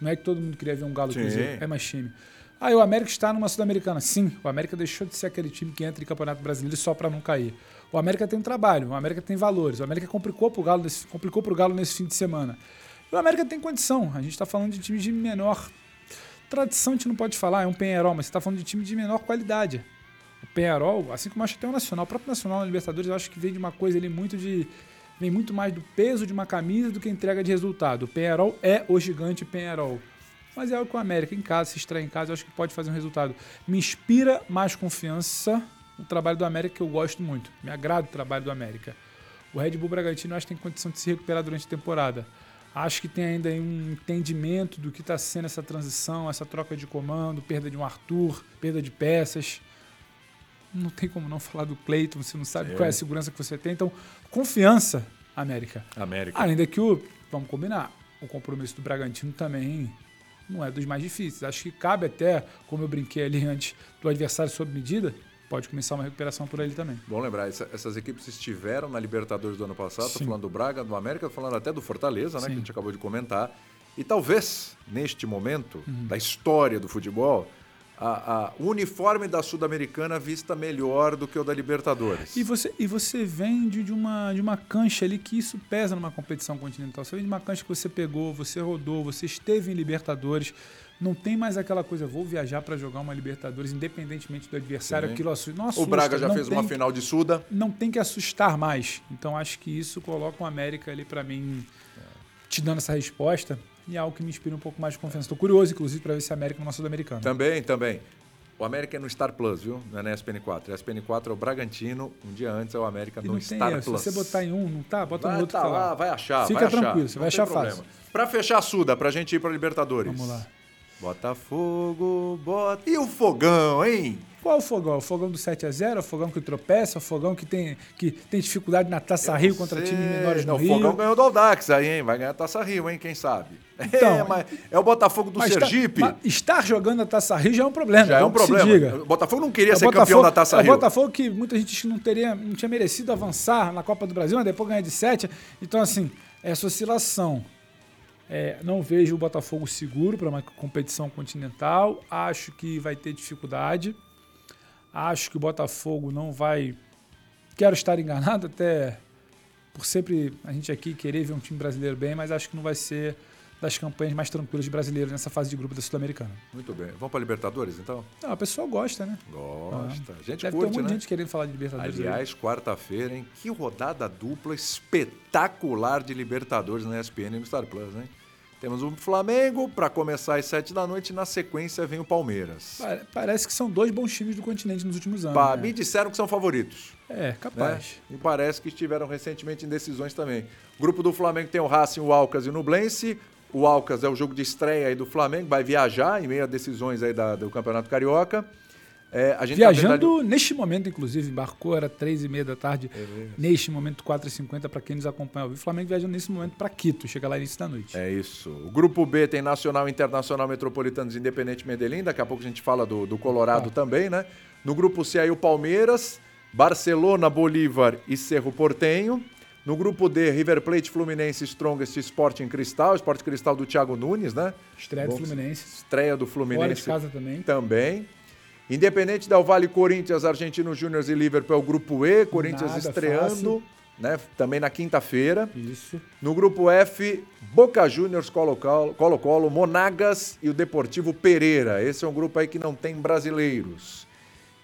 Não é que todo mundo queria ver um Galo Sim. Cruzeiro, é mais time. Aí o América está numa Sul-Americana. Sim, o América deixou de ser aquele time que entra em Campeonato Brasileiro só para não cair. O América tem um trabalho, o América tem valores, o América complicou para o Galo, nesse- complicou pro Galo nesse fim de semana. O América tem condição. A gente está falando de time de menor tradição, a gente não pode falar, é um Penharol, mas você está falando de time de menor qualidade. O Penharol, assim como acho até o Nacional, o próprio Nacional na Libertadores, eu acho que vem de uma coisa ali muito de. Vem muito mais do peso de uma camisa do que entrega de resultado. O Penharol é o gigante Penharol. Mas é o que o América em casa, se extrai em casa, eu acho que pode fazer um resultado. Me inspira mais confiança o trabalho do América, que eu gosto muito. Me agrada o trabalho do América. O Red Bull Bragantino eu acho que tem condição de se recuperar durante a temporada. Acho que tem ainda um entendimento do que está sendo essa transição, essa troca de comando, perda de um Arthur, perda de peças. Não tem como não falar do Cleiton, você não sabe Sim. qual é a segurança que você tem. Então, confiança, América. América. Ainda que o, vamos combinar, o compromisso do Bragantino também não é dos mais difíceis. Acho que cabe até, como eu brinquei ali antes, do adversário sob medida, pode começar uma recuperação por ele também. Bom lembrar, essa- essas equipes estiveram na Libertadores do ano passado, tô Sim. falando do Braga, do América, tô falando até do Fortaleza, né, Sim. que a gente acabou de comentar. E talvez, neste momento da história do futebol, a, a- o uniforme da Sul-Americana vista melhor do que o da Libertadores. E você, e você vem de, de uma, de uma cancha ali que isso pesa numa competição continental. Você vem de uma cancha que você pegou, você rodou, você esteve em Libertadores. Não tem mais aquela coisa, vou viajar para jogar uma Libertadores, independentemente do adversário, Sim. aquilo assusta. Não o assusta, Braga já não fez uma que- final de Suda. Não tem que assustar mais. Então acho que isso coloca o América ali para mim, te dando essa resposta. E é algo que me inspira um pouco mais de confiança. Estou curioso, inclusive, para ver se a América numa Sul-Americana. Também, também. O América é no Star Plus, viu? Não é na SPN4. A SPN4 é o Bragantino, um dia antes é o América E no não Star erro. Plus. Se você botar em um, não tá? Bota vai no outro tá lá, vai achar, Fica vai achar. tranquilo, você Não vai achar problema. fácil. Pra fechar a Suda, pra gente ir pra Libertadores. Vamos lá. Botafogo, bota... E o fogão, hein? Qual o fogão? O fogão do 7x0? O fogão que tropeça? O fogão que tem, que tem dificuldade na Taça Rio contra Sei. times menores no Rio? O fogão ganhou do Aldax aí, hein? Vai ganhar a Taça Rio, hein? Quem sabe? Então, é, mas é o Botafogo do tá- Sergipe. estar jogando a Taça Rio já é um problema. Já é um problema. diga. O Botafogo não queria É ser campeão Botafogo- da Taça é Rio. O Botafogo que muita gente não, teria, não tinha merecido avançar na Copa do Brasil, mas depois ganha de 7. Então, assim, essa oscilação. É, não vejo o Botafogo seguro para uma competição continental. Acho que vai ter dificuldade. Acho que o Botafogo não vai. Quero estar enganado, até por sempre a gente aqui querer ver um time brasileiro bem, mas acho que não vai ser das campanhas mais tranquilas de brasileiro nessa fase de grupo da Sul-Americana. Muito bem. Vamos pra Libertadores, então? Não, a pessoa gosta, né? Gosta. A gente Deve ter um curte, monte de né? gente querendo falar de Libertadores. Aliás, quarta-feira, hein? Que rodada dupla espetacular de Libertadores na ESPN e no Star Plus, hein? Temos o Flamengo para começar às sete da noite e na sequência vem o Palmeiras. Pare- Parece que são dois bons times do continente nos últimos anos. Pá, né? Me disseram que são favoritos. É, Né? capaz. E parece que estiveram recentemente em decisões também. O grupo do Flamengo tem o Racing, o Alcas e o Nublense. O Alcas é o jogo de estreia aí do Flamengo, vai viajar em meio a decisões aí da- do Campeonato Carioca. É, na Viajando verdade- neste momento, inclusive, embarcou, era três e meia da tarde. É neste momento, 4h50 para quem nos acompanha ao vivo. O Flamengo viajando nesse momento para Quito, chega lá início da noite. É isso. O grupo B tem Nacional, Internacional, Metropolitanos, Independente Medellín. Daqui a pouco a gente fala do, do Colorado também, né? No grupo C aí o Palmeiras, Barcelona, Bolívar e Cerro Portenho. No grupo D, River Plate, Fluminense, Strongest, Sporting Cristal. Sport Cristal do Thiago Nunes, né? Estreia do Bom, Fluminense. Estreia do Fora Fluminense de casa também. também. Independente Del Vale, Corinthians, Argentino Júnior e Liverpool é o grupo E. Corinthians Nada estreando, né? Também na quinta-feira. Isso. No grupo F, Boca Juniors, Colo-Colo, Colo-Colo, Monagas e o Deportivo Pereira. Esse é um grupo aí que não tem brasileiros.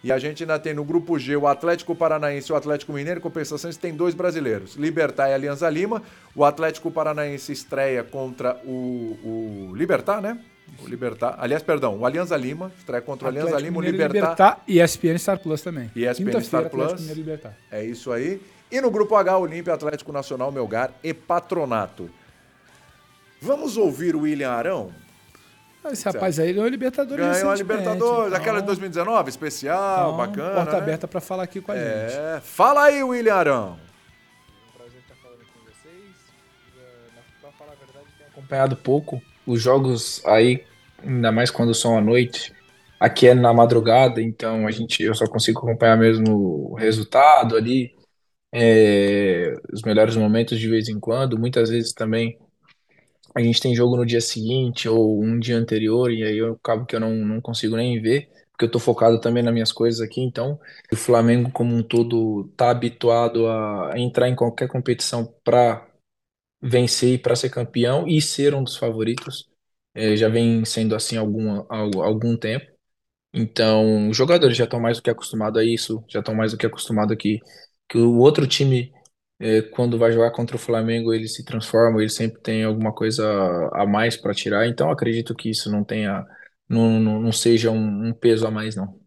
E a gente ainda tem no grupo G o Atlético Paranaense e o Atlético Mineiro. Em compensação, têm dois brasileiros. Libertar e Alianza Lima. O Atlético Paranaense estreia contra o, o Libertar, né? O Libertar. Aliás, perdão, o Alianza Lima. Estreia contra o Alianza Lima, o Mineiro e Libertar. e ESPN Star Plus também. E ESPN Star Plus. É isso aí. E no grupo H, Olímpia, Atlético Nacional, Melgar e Patronato. Vamos ouvir o William Arão? Esse rapaz aí ganhou a Libertadores Ganhou a recentemente, Libertadores, então- aquela de 2019, especial, então, bacana. Porta né? aberta para falar aqui com a gente. É, fala aí, William Arão. prazer estar falando com vocês. Pra falar a verdade, tenho acompanhado pouco os jogos aí, ainda mais quando são à noite. Aqui é na madrugada, então a gente, eu só consigo acompanhar mesmo o resultado ali, é, os melhores momentos de vez em quando. Muitas vezes também a gente tem jogo no dia seguinte ou um dia anterior, e aí eu acabo que eu não, não consigo nem ver, porque eu tô focado também nas minhas coisas aqui, então o Flamengo como um todo tá habituado a entrar em qualquer competição para vencer para ser campeão e ser um dos favoritos. É, já vem sendo assim algum, algum tempo. Então, os jogadores já estão mais do que acostumados a isso, já estão mais do que acostumados que, que o outro time, é, quando vai jogar contra o Flamengo, ele se transforma, ele sempre tem alguma coisa a mais para tirar. Então, acredito que isso não tenha, não, não, não seja um, um peso a mais, não.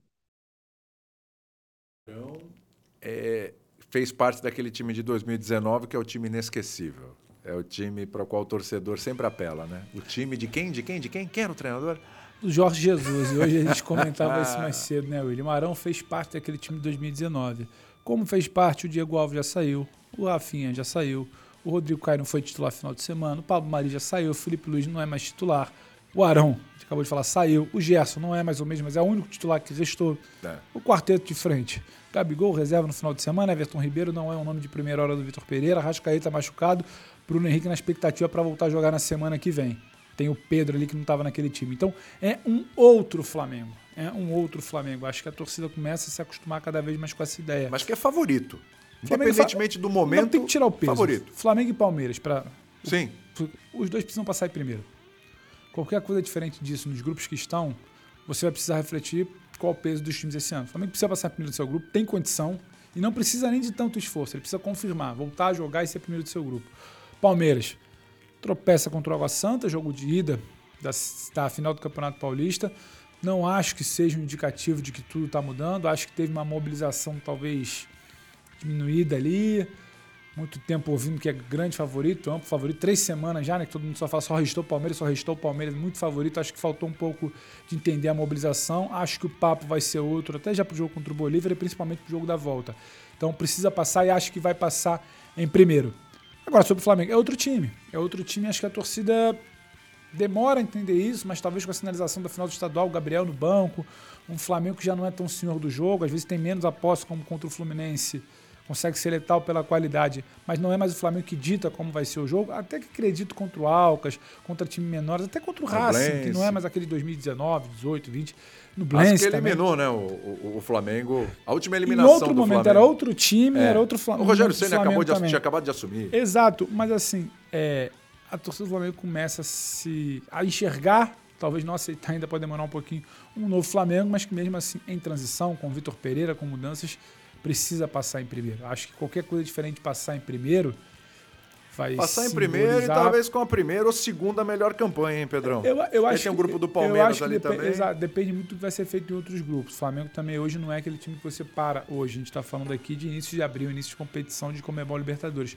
É, fez parte daquele time de 2019 que é o time inesquecível. É o time para o qual o torcedor sempre apela, né? O time de quem? De quem? De quem? Quem era o treinador? do Jorge Jesus. E hoje a gente comentava isso mais cedo, né, William? Arão fez parte daquele time de 2019. Como fez parte, o Diego Alves já saiu, o Rafinha já saiu, o Rodrigo Caio não foi titular final de semana, o Pablo Mari já saiu, o Felipe Luiz não é mais titular, o Arão, a gente acabou de falar, saiu, o Gerson não é mais ou mesmo, mas é o único titular que restou. É. O quarteto de frente. Gabigol, reserva no final de semana, Everton Ribeiro não é o nome de primeira hora do Vitor Pereira, Rascaeta machucado, Bruno Henrique na expectativa para voltar a jogar na semana que vem. Tem o Pedro ali que não estava naquele time. Então é um outro Flamengo. É um outro Flamengo. Acho que a torcida começa a se acostumar cada vez mais com essa ideia. Mas que é favorito. Flamengo Independentemente fa- do momento. Não tem que tirar o peso. Favorito. Flamengo e Palmeiras. Pra, Sim. os dois precisam passar em primeiro. Qualquer coisa diferente disso nos grupos que estão, você vai precisar refletir qual o peso dos times esse ano. O Flamengo precisa passar primeiro do seu grupo, tem condição e não precisa nem de tanto esforço. Ele precisa confirmar, voltar a jogar e ser primeiro do seu grupo. Palmeiras tropeça contra o Água Santa, jogo de ida da, da final do Campeonato Paulista. Não acho que seja um indicativo de que tudo está mudando. Acho que teve uma mobilização talvez diminuída ali. Muito tempo ouvindo que é grande favorito, amplo favorito. Três semanas já, né? Que todo mundo só fala, só restou o Palmeiras, só restou o Palmeiras. Muito favorito. Acho que faltou um pouco de entender a mobilização. Acho que o papo vai ser outro, até já pro jogo contra o Bolívar e principalmente pro jogo da volta. Então precisa passar e acho que vai passar em primeiro. Agora, sobre o Flamengo, é outro time. É outro time, acho que a torcida demora a entender isso, mas talvez com a sinalização da final do estadual, o Gabriel no banco, um Flamengo que já não é tão senhor do jogo, às vezes tem menos aposta como contra o Fluminense, consegue ser letal pela qualidade, mas não é mais o Flamengo que dita como vai ser o jogo, até que acredito contra o Alcas, contra times menores, até contra o Racing, que não é mais aquele 2019, 18, 20, no Blense que também. eliminou, né, o, o, o Flamengo. A última Em eliminação outro do momento Flamengo. era outro time, É. era outro O Flamengo. Rogério outro Senna acabou de, também. tinha acabado de assumir. Exato, mas assim, é, a torcida do Flamengo começa a se a enxergar, talvez não aceitar ainda pode demorar um pouquinho, um novo Flamengo, mas que mesmo assim em transição, com o Vitor Pereira, com mudanças, precisa passar em primeiro. Acho que qualquer coisa diferente de passar em primeiro vai Passar em primeiro e talvez com a primeira ou segunda melhor campanha, hein, Pedrão? eu, eu Aí acho tem que- grupo do eu Palmeiras acho que ali depe- também. exato, depende muito do que vai ser feito em outros grupos. O Flamengo também hoje não é aquele time que você para hoje. A gente está falando aqui de início de abril, início de competição de Comebol Libertadores.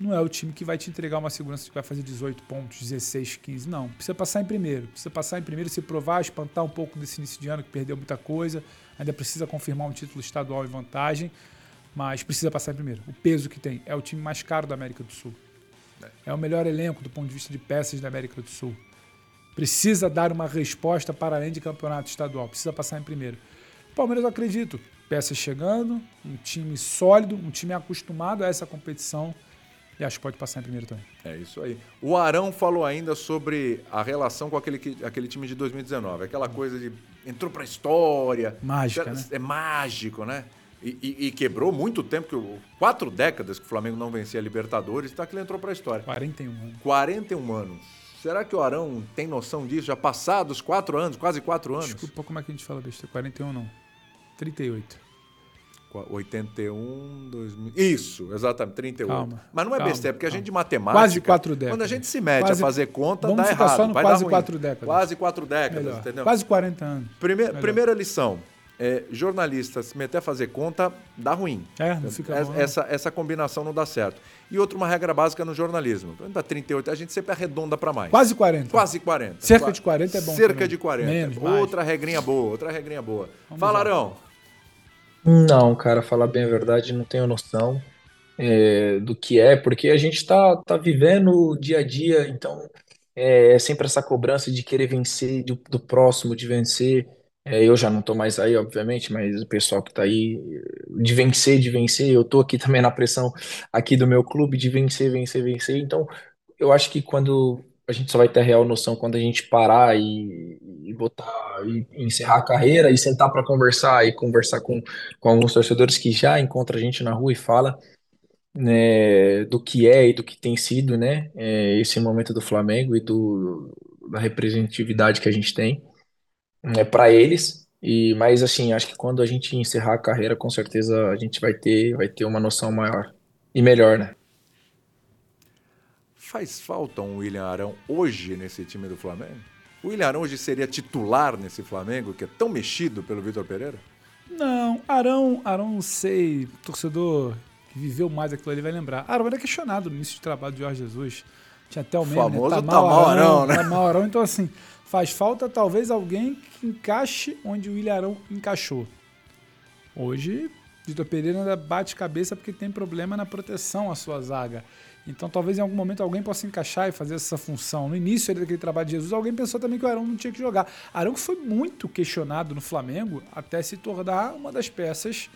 Não é o time que vai te entregar uma segurança que vai fazer 18 pontos, 16, 15. Não. Precisa passar em primeiro. Precisa passar em primeiro, se provar, espantar um pouco desse início de ano que perdeu muita coisa. Ainda precisa confirmar um título estadual em vantagem. Mas precisa passar em primeiro. O peso que tem. É o time mais caro da América do Sul. É o melhor elenco do ponto de vista de peças da América do Sul. Precisa dar uma resposta para além de campeonato estadual. Precisa passar em primeiro. Palmeiras, eu acredito. Peças chegando, um time sólido, um time acostumado a essa competição. E acho que pode passar em primeiro também. É isso aí. O Arão falou ainda sobre a relação com aquele, que- aquele time de 2019. Aquela coisa de entrou pra história. Mágica, é, né? é mágico, né? E, e- e quebrou muito tempo, que quatro décadas que o Flamengo não vencia a Libertadores, tá que ele entrou pra história. 41 anos. 41 anos. Será que o Arão tem noção disso? Já passados quatro anos, quase quatro anos? Desculpa, como é que a gente fala besteira? 41 não. 38. Qua- 81, 2000. Isso, exatamente, 38. Calma, Mas não é calma, besteira, porque a calma. gente de matemática. Quase quatro décadas. Quando a gente se mete Quase- a fazer conta, Vamos dá errado. só no quase quatro décadas. Quase quatro décadas, Melhor. entendeu? Quase 40 anos. Prime- Melhor. primeira lição. É, jornalista se meter a fazer conta dá ruim. É, não fica Es- bom, não. essa, essa combinação não dá certo. E outra, uma regra básica no jornalismo. Quando dá 38, a gente sempre arredonda para mais. Quase 40. Quase 40. Cerca de 40 é bom Cerca também. de 40. Menos, mais. outra regrinha boa, outra regrinha boa. Vamos Fala, lá. Não, cara, falar bem a verdade, não tenho noção é, do que é, porque a gente tá, tá vivendo o dia a dia, então é, é sempre essa cobrança de querer vencer, do, do próximo, de vencer. É, eu já não tô mais aí, obviamente, mas o pessoal que tá aí, de vencer, de vencer, eu tô aqui também na pressão aqui do meu clube de vencer, vencer, vencer. Então, eu acho que quando a gente só vai ter a real noção quando a gente parar e, e botar e encerrar a carreira e sentar para conversar e conversar com, com alguns torcedores que já encontram a gente na rua e fala né, do que é e do que tem sido, né, é, esse momento do Flamengo e do, da representatividade que a gente tem é para eles. E mas assim, acho que quando a gente encerrar a carreira, com certeza a gente vai ter vai ter uma noção maior e melhor, né? Faz falta um William Arão hoje nesse time do Flamengo? O William Arão hoje seria titular nesse Flamengo, que é tão mexido pelo Vitor Pereira? Não, Arão, Arão, não sei, torcedor que viveu mais aquilo ali vai lembrar. Arão era questionado no início de trabalho de Jorge Jesus. Tinha até o meme, famoso né? tá mal Arão, né? Tá mal Arão, então assim, faz falta talvez alguém que encaixe onde o William Arão encaixou. Hoje, Vitor Pereira ainda bate cabeça porque tem problema na proteção à sua zaga. Então, talvez em algum momento alguém possa encaixar e fazer essa função. No início daquele trabalho de Jesus, alguém pensou também que o Arão não tinha que jogar. Arão foi muito questionado no Flamengo até se tornar uma das peças,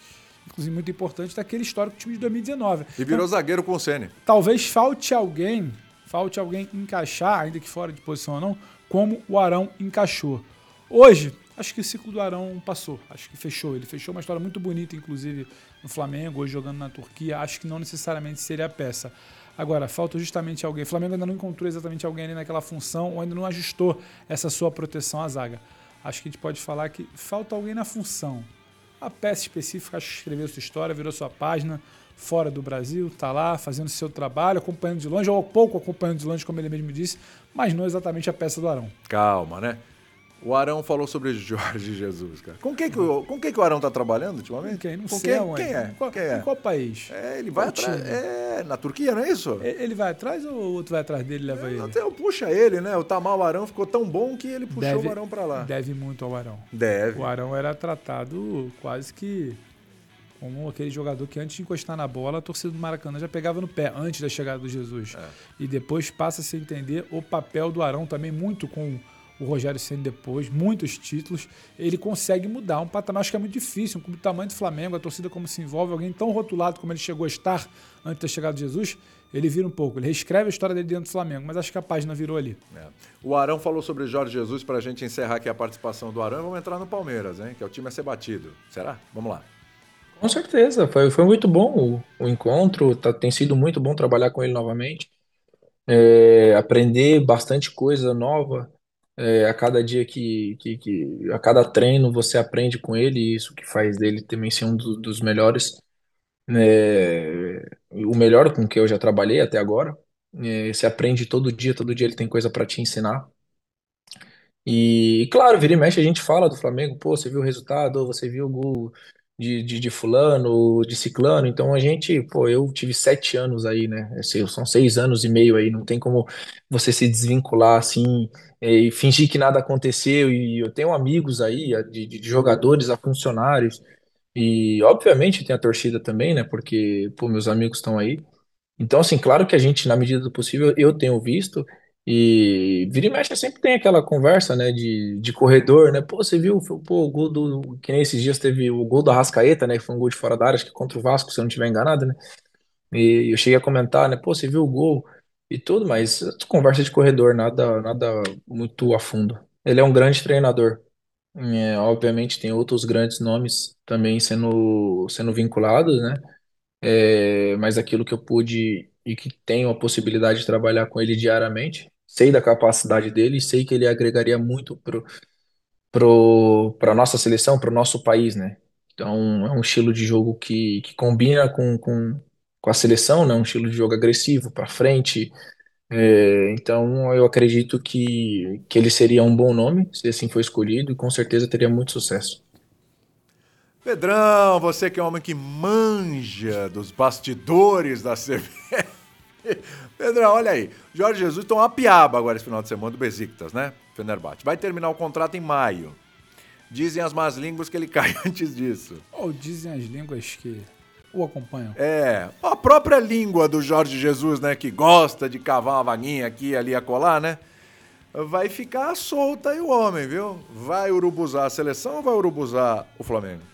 inclusive muito importante, daquele histórico time de 2019. E virou zagueiro com o Sene. Talvez falte alguém, falte alguém encaixar, ainda que fora de posição ou não, como o Arão encaixou. Hoje, acho que o ciclo do Arão passou, acho que fechou. Ele fechou uma história muito bonita, inclusive no Flamengo, hoje jogando na Turquia. Acho que não necessariamente seria a peça. Agora, falta justamente alguém. O Flamengo ainda não encontrou exatamente alguém ali naquela função ou ainda não ajustou essa sua proteção à zaga. Acho que a gente pode falar que falta alguém na função. A peça específica, acho que escreveu sua história, virou sua página, fora do Brasil, está lá fazendo seu trabalho, acompanhando de longe, ou pouco acompanhando de longe, como ele mesmo disse, mas não exatamente a peça do Arão. Calma, né? O Arão falou sobre Jorge Jesus, cara. Com quem que o, com quem que o Arão tá trabalhando ultimamente? Quem? Não com sei quem, quem é? Qual, quem é? Em qual país? É, ele vai atrás. É, na Turquia, não é isso? Ele vai atrás ou o outro vai atrás dele e leva ele? Até puxa ele, né? O Tamal Arão ficou tão bom que ele puxou Deve- o Arão pra lá. Deve muito ao Arão. Deve. O Arão era tratado quase que como aquele jogador que antes de encostar na bola, a torcida do Maracanã já pegava no pé, antes da chegada do Jesus. É. E depois passa a se entender o papel do Arão também, muito com o Rogério Senna depois, muitos títulos. Ele consegue mudar um patamar, acho que é muito difícil. Um clube do tamanho do Flamengo, a torcida como se envolve, alguém tão rotulado como ele chegou a estar antes da chegada de Jesus, ele vira um pouco. Ele reescreve a história dele dentro do Flamengo, mas acho que a página virou ali. É. O Arão falou sobre Jorge Jesus pra gente encerrar aqui a participação do Arão e vamos entrar no Palmeiras, hein? Que é o time a ser batido. Será? Vamos lá. Com certeza, foi, foi muito bom o, o encontro, tá- tem sido muito bom trabalhar com ele novamente, É, aprender bastante coisa nova, é, a cada dia que, que, que- a cada treino você aprende com ele, e isso que faz dele também ser um do- dos melhores, é, o melhor com que eu já trabalhei até agora, É, você aprende todo dia, todo dia ele tem coisa para te ensinar, e, claro, vira e mexe a gente fala do Flamengo, pô, você viu o resultado, você viu o gol de, de, de fulano, de ciclano, então a gente, pô, eu tive sete anos aí, né, são seis anos e meio aí, não tem como você se desvincular assim eh, e fingir que nada aconteceu, e eu tenho amigos aí, de de jogadores a funcionários, e obviamente tem a torcida também, né, porque, pô, meus amigos estão aí, então, assim, claro que a gente, na medida do possível, eu tenho visto, e vira e mexe sempre tem aquela conversa, né, de, de corredor, né, pô, você viu, pô, o gol do, que nem esses dias teve o gol do Arrascaeta, né, que foi um gol de fora da área, acho que contra o Vasco, se eu não estiver enganado, né, e eu cheguei a comentar, né, pô, você viu o gol e tudo, mas conversa de corredor, nada, nada muito a fundo. Ele é um grande treinador, É, obviamente tem outros grandes nomes também sendo, sendo vinculados, né, é, mas aquilo que eu pude e que tenho a possibilidade de trabalhar com ele diariamente, sei da capacidade dele e sei que ele agregaria muito pro, pro, para nossa seleção, para o nosso país, né? Então é um estilo de jogo que, que combina com, com, com a seleção, né? Um estilo de jogo agressivo, para frente. É, então eu acredito que, que ele seria um bom nome, se assim for escolhido, e com certeza teria muito sucesso. Pedrão, você que é um homem que manja dos bastidores da CBF. Pedrão, olha aí. Jorge Jesus tomou uma piaba agora esse final de semana do Besiktas, né? Fenerbahçe. Vai terminar o contrato em maio. Dizem as más línguas que ele cai antes disso. Ou dizem as línguas que o acompanham. É, a própria língua do Jorge Jesus, né? Que gosta de cavar uma vaguinha aqui e ali a colar, né? Vai ficar solta aí o homem, viu? Vai urubuzar a seleção ou vai urubuzar o Flamengo?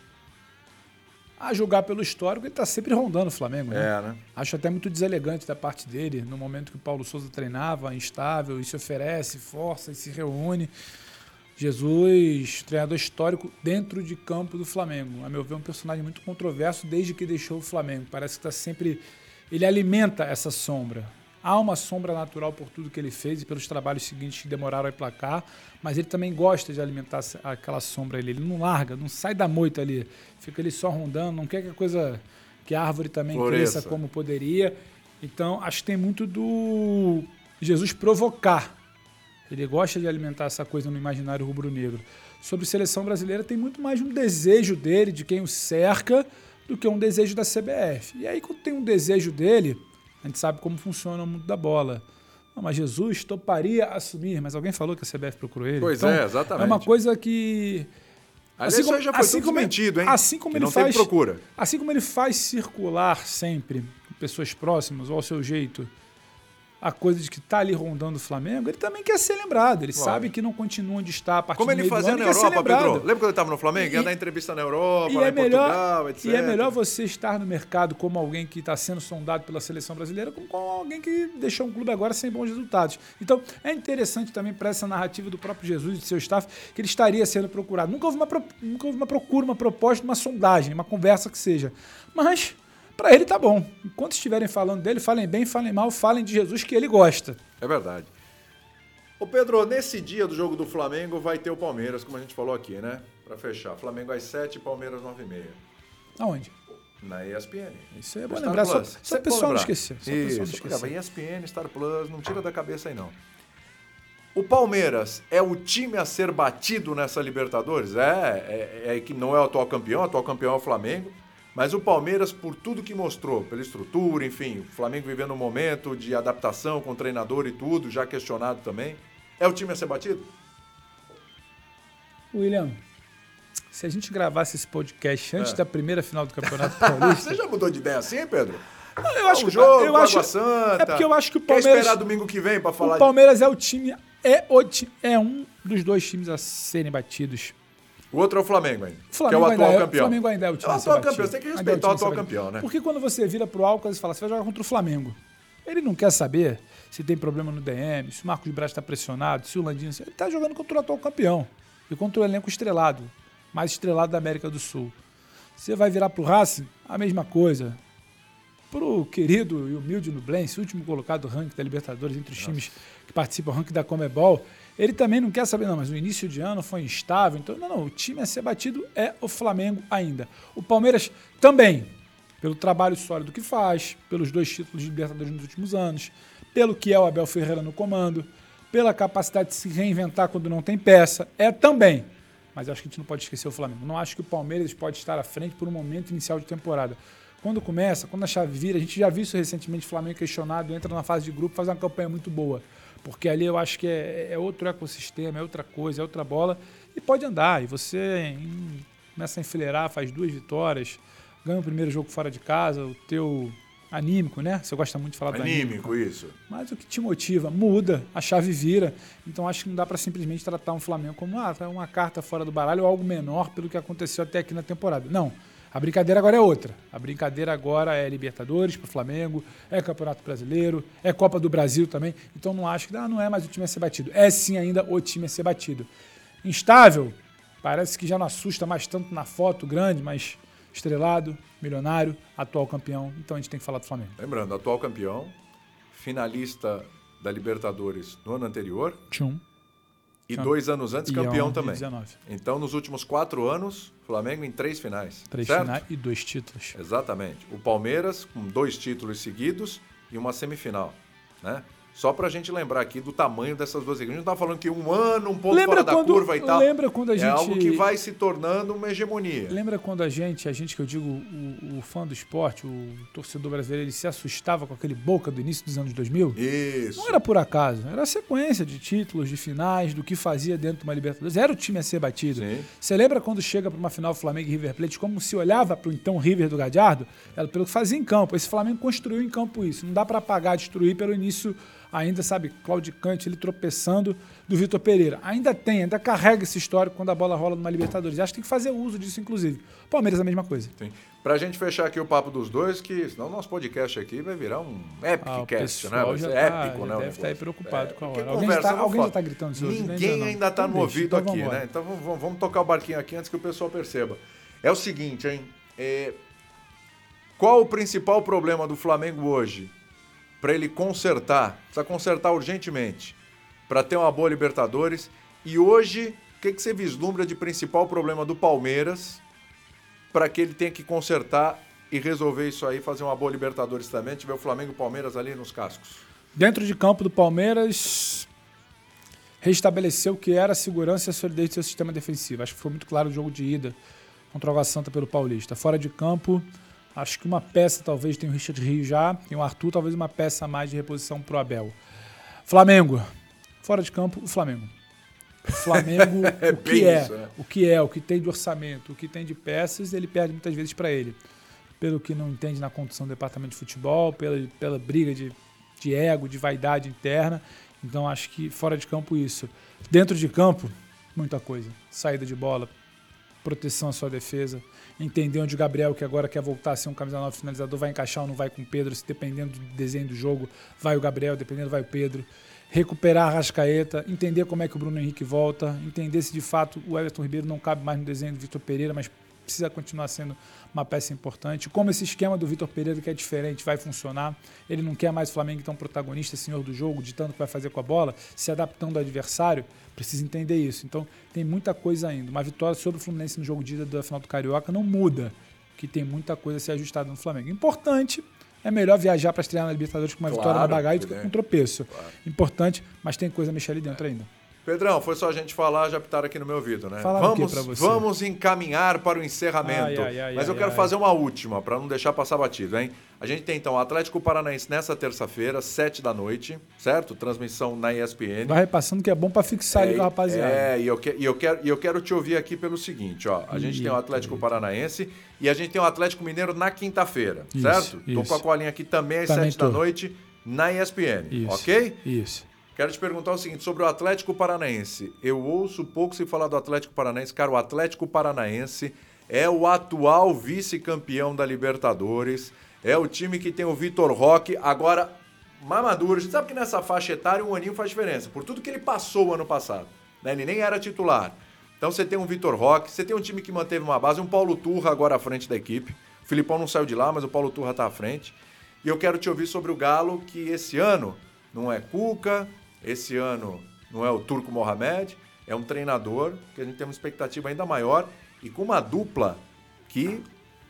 A julgar pelo histórico, ele tá sempre rondando o Flamengo, né? É, né? Acho até muito deselegante da parte dele, no momento que o Paulo Souza treinava, instável, e se oferece, força e se reúne. Jesus, treinador histórico dentro de campo do Flamengo. A meu ver, um personagem muito controverso desde que deixou o Flamengo. Parece que está sempre. Ele alimenta essa sombra. Há uma sombra natural por tudo que ele fez e pelos trabalhos seguintes que demoraram a emplacar, mas ele também gosta de alimentar aquela sombra ali. Ele não larga, não sai da moita ali. Fica ali só rondando, não quer que a coisa. que a árvore também cresça como poderia. Então, acho que tem muito do Jesus provocar. Ele gosta de alimentar essa coisa no imaginário rubro-negro. Sobre seleção brasileira, tem muito mais um desejo dele, de quem o cerca, do que um desejo da CBF. E aí, quando tem um desejo dele, a gente sabe como funciona o mundo da bola. Não, mas Jesus toparia assumir, mas alguém falou que a CBF procurou ele. Pois Então, é, exatamente. É uma coisa que. Aliás, isso aí já foi como, desmentido, hein? Assim como Que ele não faz, procura. Assim como ele faz circular sempre pessoas próximas ou ao seu jeito a coisa de que tá ali rondando o Flamengo, ele também quer ser lembrado. Ele Claro. sabe que não continua onde está a partir Como do ele fazia na Europa. Pedro? Lembra quando ele estava no Flamengo? Ia dar entrevista na Europa, E lá é, em melhor, Portugal, etc. e é melhor você estar no mercado como alguém que está sendo sondado pela seleção brasileira, como como alguém que deixou um clube agora sem bons resultados. Então, é interessante também para essa narrativa do próprio Jesus e de seu staff que ele estaria sendo procurado. Nunca houve uma, nunca houve uma procura, uma proposta, uma sondagem, uma conversa que seja. Mas, para ele tá bom. Enquanto estiverem falando dele, falem bem, falem mal, falem de Jesus que ele gosta. É verdade. Ô Pedro, nesse dia do jogo do Flamengo vai ter o Palmeiras, como a gente falou aqui, né? Pra fechar. Flamengo às 7 Palmeiras 9 e meia. Aonde? Na ESPN. Isso aí é bom lembrar, só, só o pessoal não esquecer. Só o pessoal não Isso, esquecer. ESPN, Star Plus, não tira da cabeça aí não. O Palmeiras é o time a ser batido nessa Libertadores? É, é, é que não é o atual campeão, o atual campeão é o Flamengo. Mas o Palmeiras, por tudo que mostrou, pela estrutura, enfim, o Flamengo vivendo um momento de adaptação com o treinador e tudo, já questionado também, é o time a ser batido? William, se a gente gravasse esse podcast antes É. da primeira final do Campeonato Paulista, Você já mudou de ideia assim, Pedro? eu acho um que jogo, eu acho, Santa. é porque eu acho que o Quer Palmeiras, esperar domingo que vem pra falar o Palmeiras é o time é o é um dos dois times a serem batidos. O outro é o Flamengo ainda, O Flamengo, que é o atual é, o campeão. Flamengo ainda é o time É o atual campeão, você tem que respeitar é o ser atual campeão, né? Porque quando você vira pro Alcas e fala, você vai jogar contra o Flamengo. Ele não quer saber se tem problema no DM, se o Marcos Braz está pressionado, se o Landinho... Ele tá jogando contra o atual campeão. E contra o elenco estrelado, mais estrelado da América do Sul. Você vai virar pro Racing, a mesma coisa. Pro querido e humilde Nublense, último colocado do ranking da Libertadores entre os times que participam do ranking da Comebol, ele também não quer saber, não, mas o início de ano foi instável, então, não, não, o time a ser batido é o Flamengo ainda. O Palmeiras também, pelo trabalho sólido que faz, pelos dois títulos de Libertadores nos últimos anos, pelo que é o Abel Ferreira no comando, pela capacidade de se reinventar quando não tem peça, é também. Mas acho que a gente não pode esquecer o Flamengo. Não acho que o Palmeiras pode estar à frente por um momento inicial de temporada. Quando começa, quando a chave vira, a gente já viu isso recentemente, o Flamengo questionado, entra na fase de grupo, faz uma campanha muito boa. Porque ali eu acho que é, é outro ecossistema, é outra coisa, é outra bola, e pode andar. E você em- começa a enfileirar, faz duas vitórias, ganha o primeiro jogo fora de casa, o teu anímico, né? Você gosta muito de falar do Anímico, isso. mas o que te motiva muda, a chave vira. Então acho que não dá para simplesmente tratar um Flamengo como ah, tá uma carta fora do baralho ou algo menor pelo que aconteceu até aqui na temporada. Não. A brincadeira agora é outra. A brincadeira agora é Libertadores para o Flamengo, é Campeonato Brasileiro, é Copa do Brasil também. Então não acho que ah, não é mais o time a ser batido. É sim ainda o time a ser batido. Instável, parece que já não assusta mais tanto na foto grande, mas estrelado, milionário, atual campeão. Então a gente tem que falar do Flamengo. Lembrando, atual campeão, finalista da Libertadores no ano anterior Tchum. E dois anos antes campeão também. 19. Então, nos últimos quatro anos, Flamengo em três finais. Três certo? finais e dois títulos. Exatamente. O Palmeiras com dois títulos seguidos e uma semifinal, né? Só pra gente lembrar aqui do tamanho dessas duas equipes. A gente não tá falando que um ano, um ponto Lembra fora da quando- curva e tal. lembra quando a é gente- algo que vai se tornando uma hegemonia. Lembra quando a gente, a gente que eu digo, o, o fã do esporte, o torcedor brasileiro, ele se assustava com aquele boca do início dos anos 2000? Isso. Não era por acaso, era a sequência de títulos, de finais, do que fazia dentro de uma Libertadores. Era o time a ser batido. Sim. Você lembra quando chega para uma final Flamengo e River Plate, como se olhava para o então River do Gadiardo? Era pelo que fazia em campo. Esse Flamengo construiu em campo isso. Não dá para apagar, destruir pelo início, ainda, sabe, claudicante, ele tropeçando do Vitor Pereira. Ainda tem, ainda carrega esse histórico quando a bola rola numa Libertadores. Acho que tem que fazer uso disso, inclusive. Palmeiras é a mesma coisa. Sim. Pra gente fechar aqui o papo dos dois, que senão o nosso podcast aqui vai virar um epic Ah, cast, né? Vai ser tá- épico, né? deve negócio. estar aí preocupado com a hora. Alguém conversa tá- alguém já tá gritando isso hoje, né? Ninguém Ainda não. ainda tá Então no deixa, ouvido então aqui, né? Então vamos, vamos- vamos tocar o barquinho aqui antes que o pessoal perceba. É o seguinte, hein? É, Qual o principal problema do Flamengo hoje? Para ele consertar, precisa consertar urgentemente, para ter uma boa Libertadores. E hoje, o que, que você vislumbra de principal problema do Palmeiras para que ele tenha que consertar e resolver isso aí, fazer uma boa Libertadores também, tiver o Flamengo e o Palmeiras ali nos cascos? Dentro de campo do Palmeiras, restabeleceu o que era a segurança e a solidez do seu sistema defensivo. Acho que foi muito claro o jogo de ida contra o Santa pelo Paulista. Fora de campo, acho que uma peça talvez tem o Richard Rio já, tem o Arthur, talvez uma peça a mais de reposição pro Abel. Flamengo. Fora de campo, o Flamengo. O Flamengo, É o que é, isso, né? o que é, o que tem de orçamento, o que tem de peças, ele perde muitas vezes para ele. Pelo que não entende na condução do departamento de futebol, pela, pela briga de de ego, de vaidade interna. Então acho que fora de campo isso. Dentro de campo, muita coisa. Saída de bola, proteção à sua defesa, entender onde o Gabriel, que agora quer voltar a ser um camisa 9 finalizador, vai encaixar ou não vai com o Pedro, se dependendo do desenho do jogo, vai o Gabriel, dependendo vai o Pedro. Recuperar a Rascaeta, entender como é que o Bruno Henrique volta, entender se de fato o Everton Ribeiro não cabe mais no desenho do Vitor Pereira, mas precisa continuar sendo uma peça importante. Como esse esquema do Vitor Pereira, que é diferente, vai funcionar. Ele não quer mais o Flamengo então protagonista, senhor do jogo, ditando o que vai fazer com a bola, se adaptando ao adversário. Precisa entender isso. Então tem muita coisa ainda. Uma vitória sobre o Fluminense no jogo de ida da final do Carioca não muda, que tem muita coisa a ser ajustada no Flamengo. Importante é melhor viajar para estrear na Libertadores com uma claro, vitória na bagagem do que com um tropeço. Claro. Importante, mas tem coisa a mexer ali dentro ainda. Pedrão, foi só a gente falar, já pitaram aqui no meu ouvido, né? Fala vamos, vamos encaminhar para o encerramento. Ai, ai, ai, Mas eu quero fazer uma última, para não deixar passar batido, hein? A gente tem então o Atlético Paranaense nessa terça-feira, sete da noite, certo? Transmissão na ESPN. Vai repassando que é bom para fixar é, ali com a rapaziada. É, e eu, que, e, eu quero, e eu quero te ouvir aqui pelo seguinte, ó. A gente tem o Atlético Paranaense e a gente tem o Atlético Mineiro na quinta-feira, certo? Isso. Tô com a colinha aqui também às Também sete tô. da noite na ESPN, Isso. ok? Isso. Quero te perguntar o seguinte sobre o Atlético Paranaense. Eu ouço pouco se falar do Atlético Paranaense. Cara, o Atlético Paranaense é o atual vice-campeão da Libertadores. É o time que tem o Vitor Roque. Agora, Mamaduro, a gente sabe que nessa faixa etária um aninho faz diferença. Por tudo que ele passou ano passado. né? Ele nem era titular. Então você tem um Vitor Roque, você tem um time que manteve uma base, um Paulo Turra agora à frente da equipe. O Filipão não saiu de lá, mas o Paulo Turra está à frente. E eu quero te ouvir sobre o Galo, que esse ano não é Cuca, esse ano não é o Turco Mohamed, é um treinador que a gente tem uma expectativa ainda maior e com uma dupla que,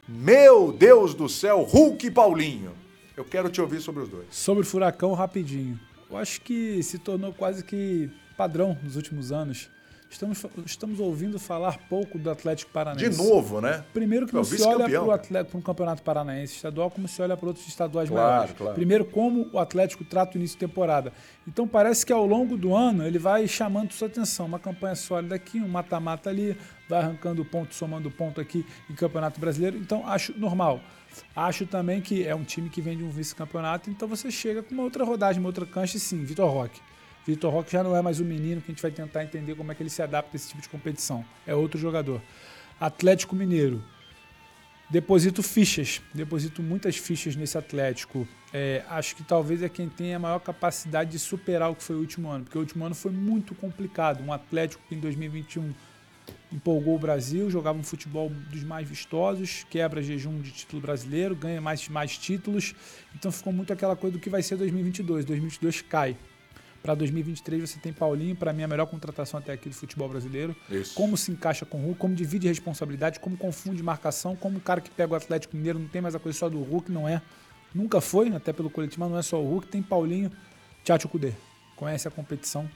meu Deus do céu, Hulk e Paulinho. Eu quero te ouvir sobre os dois. Sobre o Furacão, rapidinho. Eu acho que se tornou quase que padrão nos últimos anos. Estamos, estamos ouvindo falar pouco do Atlético De Paranaense. novo, né? Primeiro que não se olha para um campeonato paranaense estadual, como se olha para outros estaduais Claro, maiores. claro. Primeiro, como o Atlético trata o início de temporada. Então parece que ao longo do ano ele vai chamando sua atenção. Uma campanha sólida aqui, um mata-mata ali, vai arrancando ponto, somando ponto aqui em Campeonato Brasileiro. Então acho normal. Acho também que é um time que vem de um vice-campeonato, então você chega com uma outra rodagem, uma outra cancha, e sim, Vitor Roque. Vitor Roque já não é mais o menino que a gente vai tentar entender como é que ele se adapta a esse tipo de competição. É outro jogador. Atlético Mineiro. Deposito fichas, deposito muitas fichas nesse Atlético. É, acho que talvez é quem tem a maior capacidade de superar o que foi o último ano, porque o último ano foi muito complicado. Um Atlético que em 2021 empolgou o Brasil, jogava um futebol dos mais vistosos, quebra jejum de título brasileiro, ganha mais, mais títulos. Então ficou muito aquela coisa do que vai ser 2022. 2022 cai. Para 2023 você tem Paulinho, para mim a melhor contratação até aqui do futebol brasileiro. Isso. Como se encaixa com o Hulk, como divide responsabilidade, como confunde marcação, como o cara que pega o Atlético Mineiro não tem mais a coisa só do Hulk, não é. Nunca foi, até pelo coletivo, mas não é só o Hulk, tem Paulinho, Tchatcho Kudê. Conhece a competição.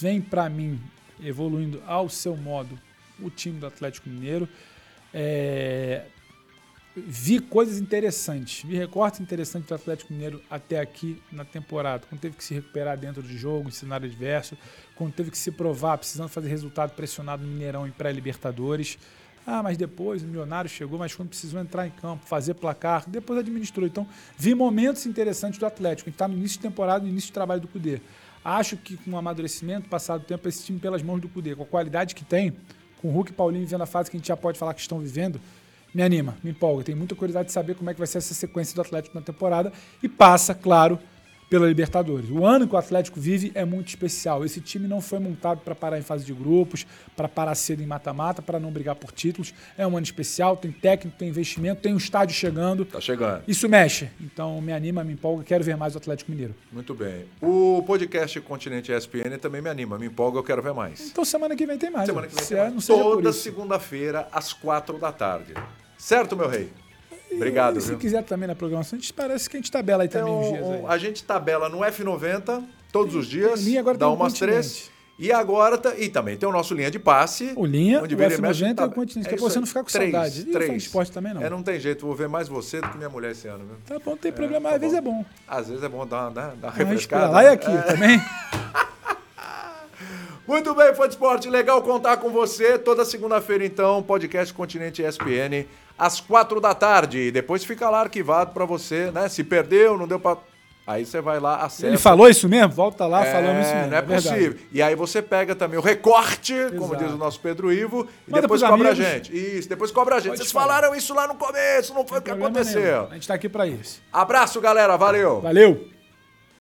Vem para mim, evoluindo ao seu modo, o time do Atlético Mineiro. É, vi coisas interessantes, vi recortes interessantes do Atlético Mineiro até aqui na temporada, quando teve que se recuperar dentro de jogo, em cenário adverso, quando teve que se provar, precisando fazer resultado pressionado no Mineirão em pré-Libertadores. Ah, mas depois o Milionário chegou, mas quando precisou entrar em campo, fazer placar, depois administrou. Então, vi momentos interessantes do Atlético. A gente está no início de temporada, no início de trabalho do Cudê. Acho que com o amadurecimento, passado o tempo, esse time pelas mãos do Cudê, com a qualidade que tem, com o Hulk e Paulinho vivendo a fase que a gente já pode falar que estão vivendo, me anima, me empolga. Tenho muita curiosidade de saber como é que vai ser essa sequência do Atlético na temporada e passa, claro, pela Libertadores. O ano que o Atlético vive é muito especial. Esse time não foi montado para parar em fase de grupos, para parar cedo em mata-mata, para não brigar por títulos. É um ano especial, tem técnico, tem investimento, tem um estádio chegando. Tá chegando. Isso mexe. Então me anima, me empolga, quero ver mais o Atlético Mineiro. Muito bem. O podcast Continente ESPN também me anima, me empolga, eu quero ver mais. Então semana que vem tem mais. Semana que vem Se tem é, mais. Toda segunda-feira, às quatro da tarde. Certo, meu rei? Obrigado, E se viu? quiser também na programação, a gente parece que a gente tabela aí também os dias aí. Então, a gente tabela no F90 todos os dias, linha agora dá tem um umas três. E agora, tá, e também tem o nosso linha de passe. O linha, onde o vira e mexe, F90 e tá- o continente, é isso pra você não ficar com Três, saudade. E o três. Fã Esporte também não. É, não tem jeito, vou ver mais você do que minha mulher esse ano, viu? Tá bom, não tem problema, tá às vezes é bom. Às vezes é bom dar, dar, dar uma refrescada. lá e né? aqui também. Muito bem, fã de esporte, legal contar com você. Toda segunda-feira, então, podcast Continente ESPN, às quatro da tarde. E depois fica lá arquivado pra você, né? Se perdeu, não deu pra Aí você vai lá, acessa. Ele falou isso mesmo? Volta lá, É, falamos isso mesmo. não é, verdade. possível. E aí você pega também o recorte, como Exato. diz o nosso Pedro Ivo, e Manda depois cobra amigos. a gente. Isso, depois cobra a gente. Pode Vocês falar. falaram isso lá no começo, não foi o que Problema nenhum. aconteceu. A gente tá aqui pra isso. Abraço, galera. Valeu. Valeu!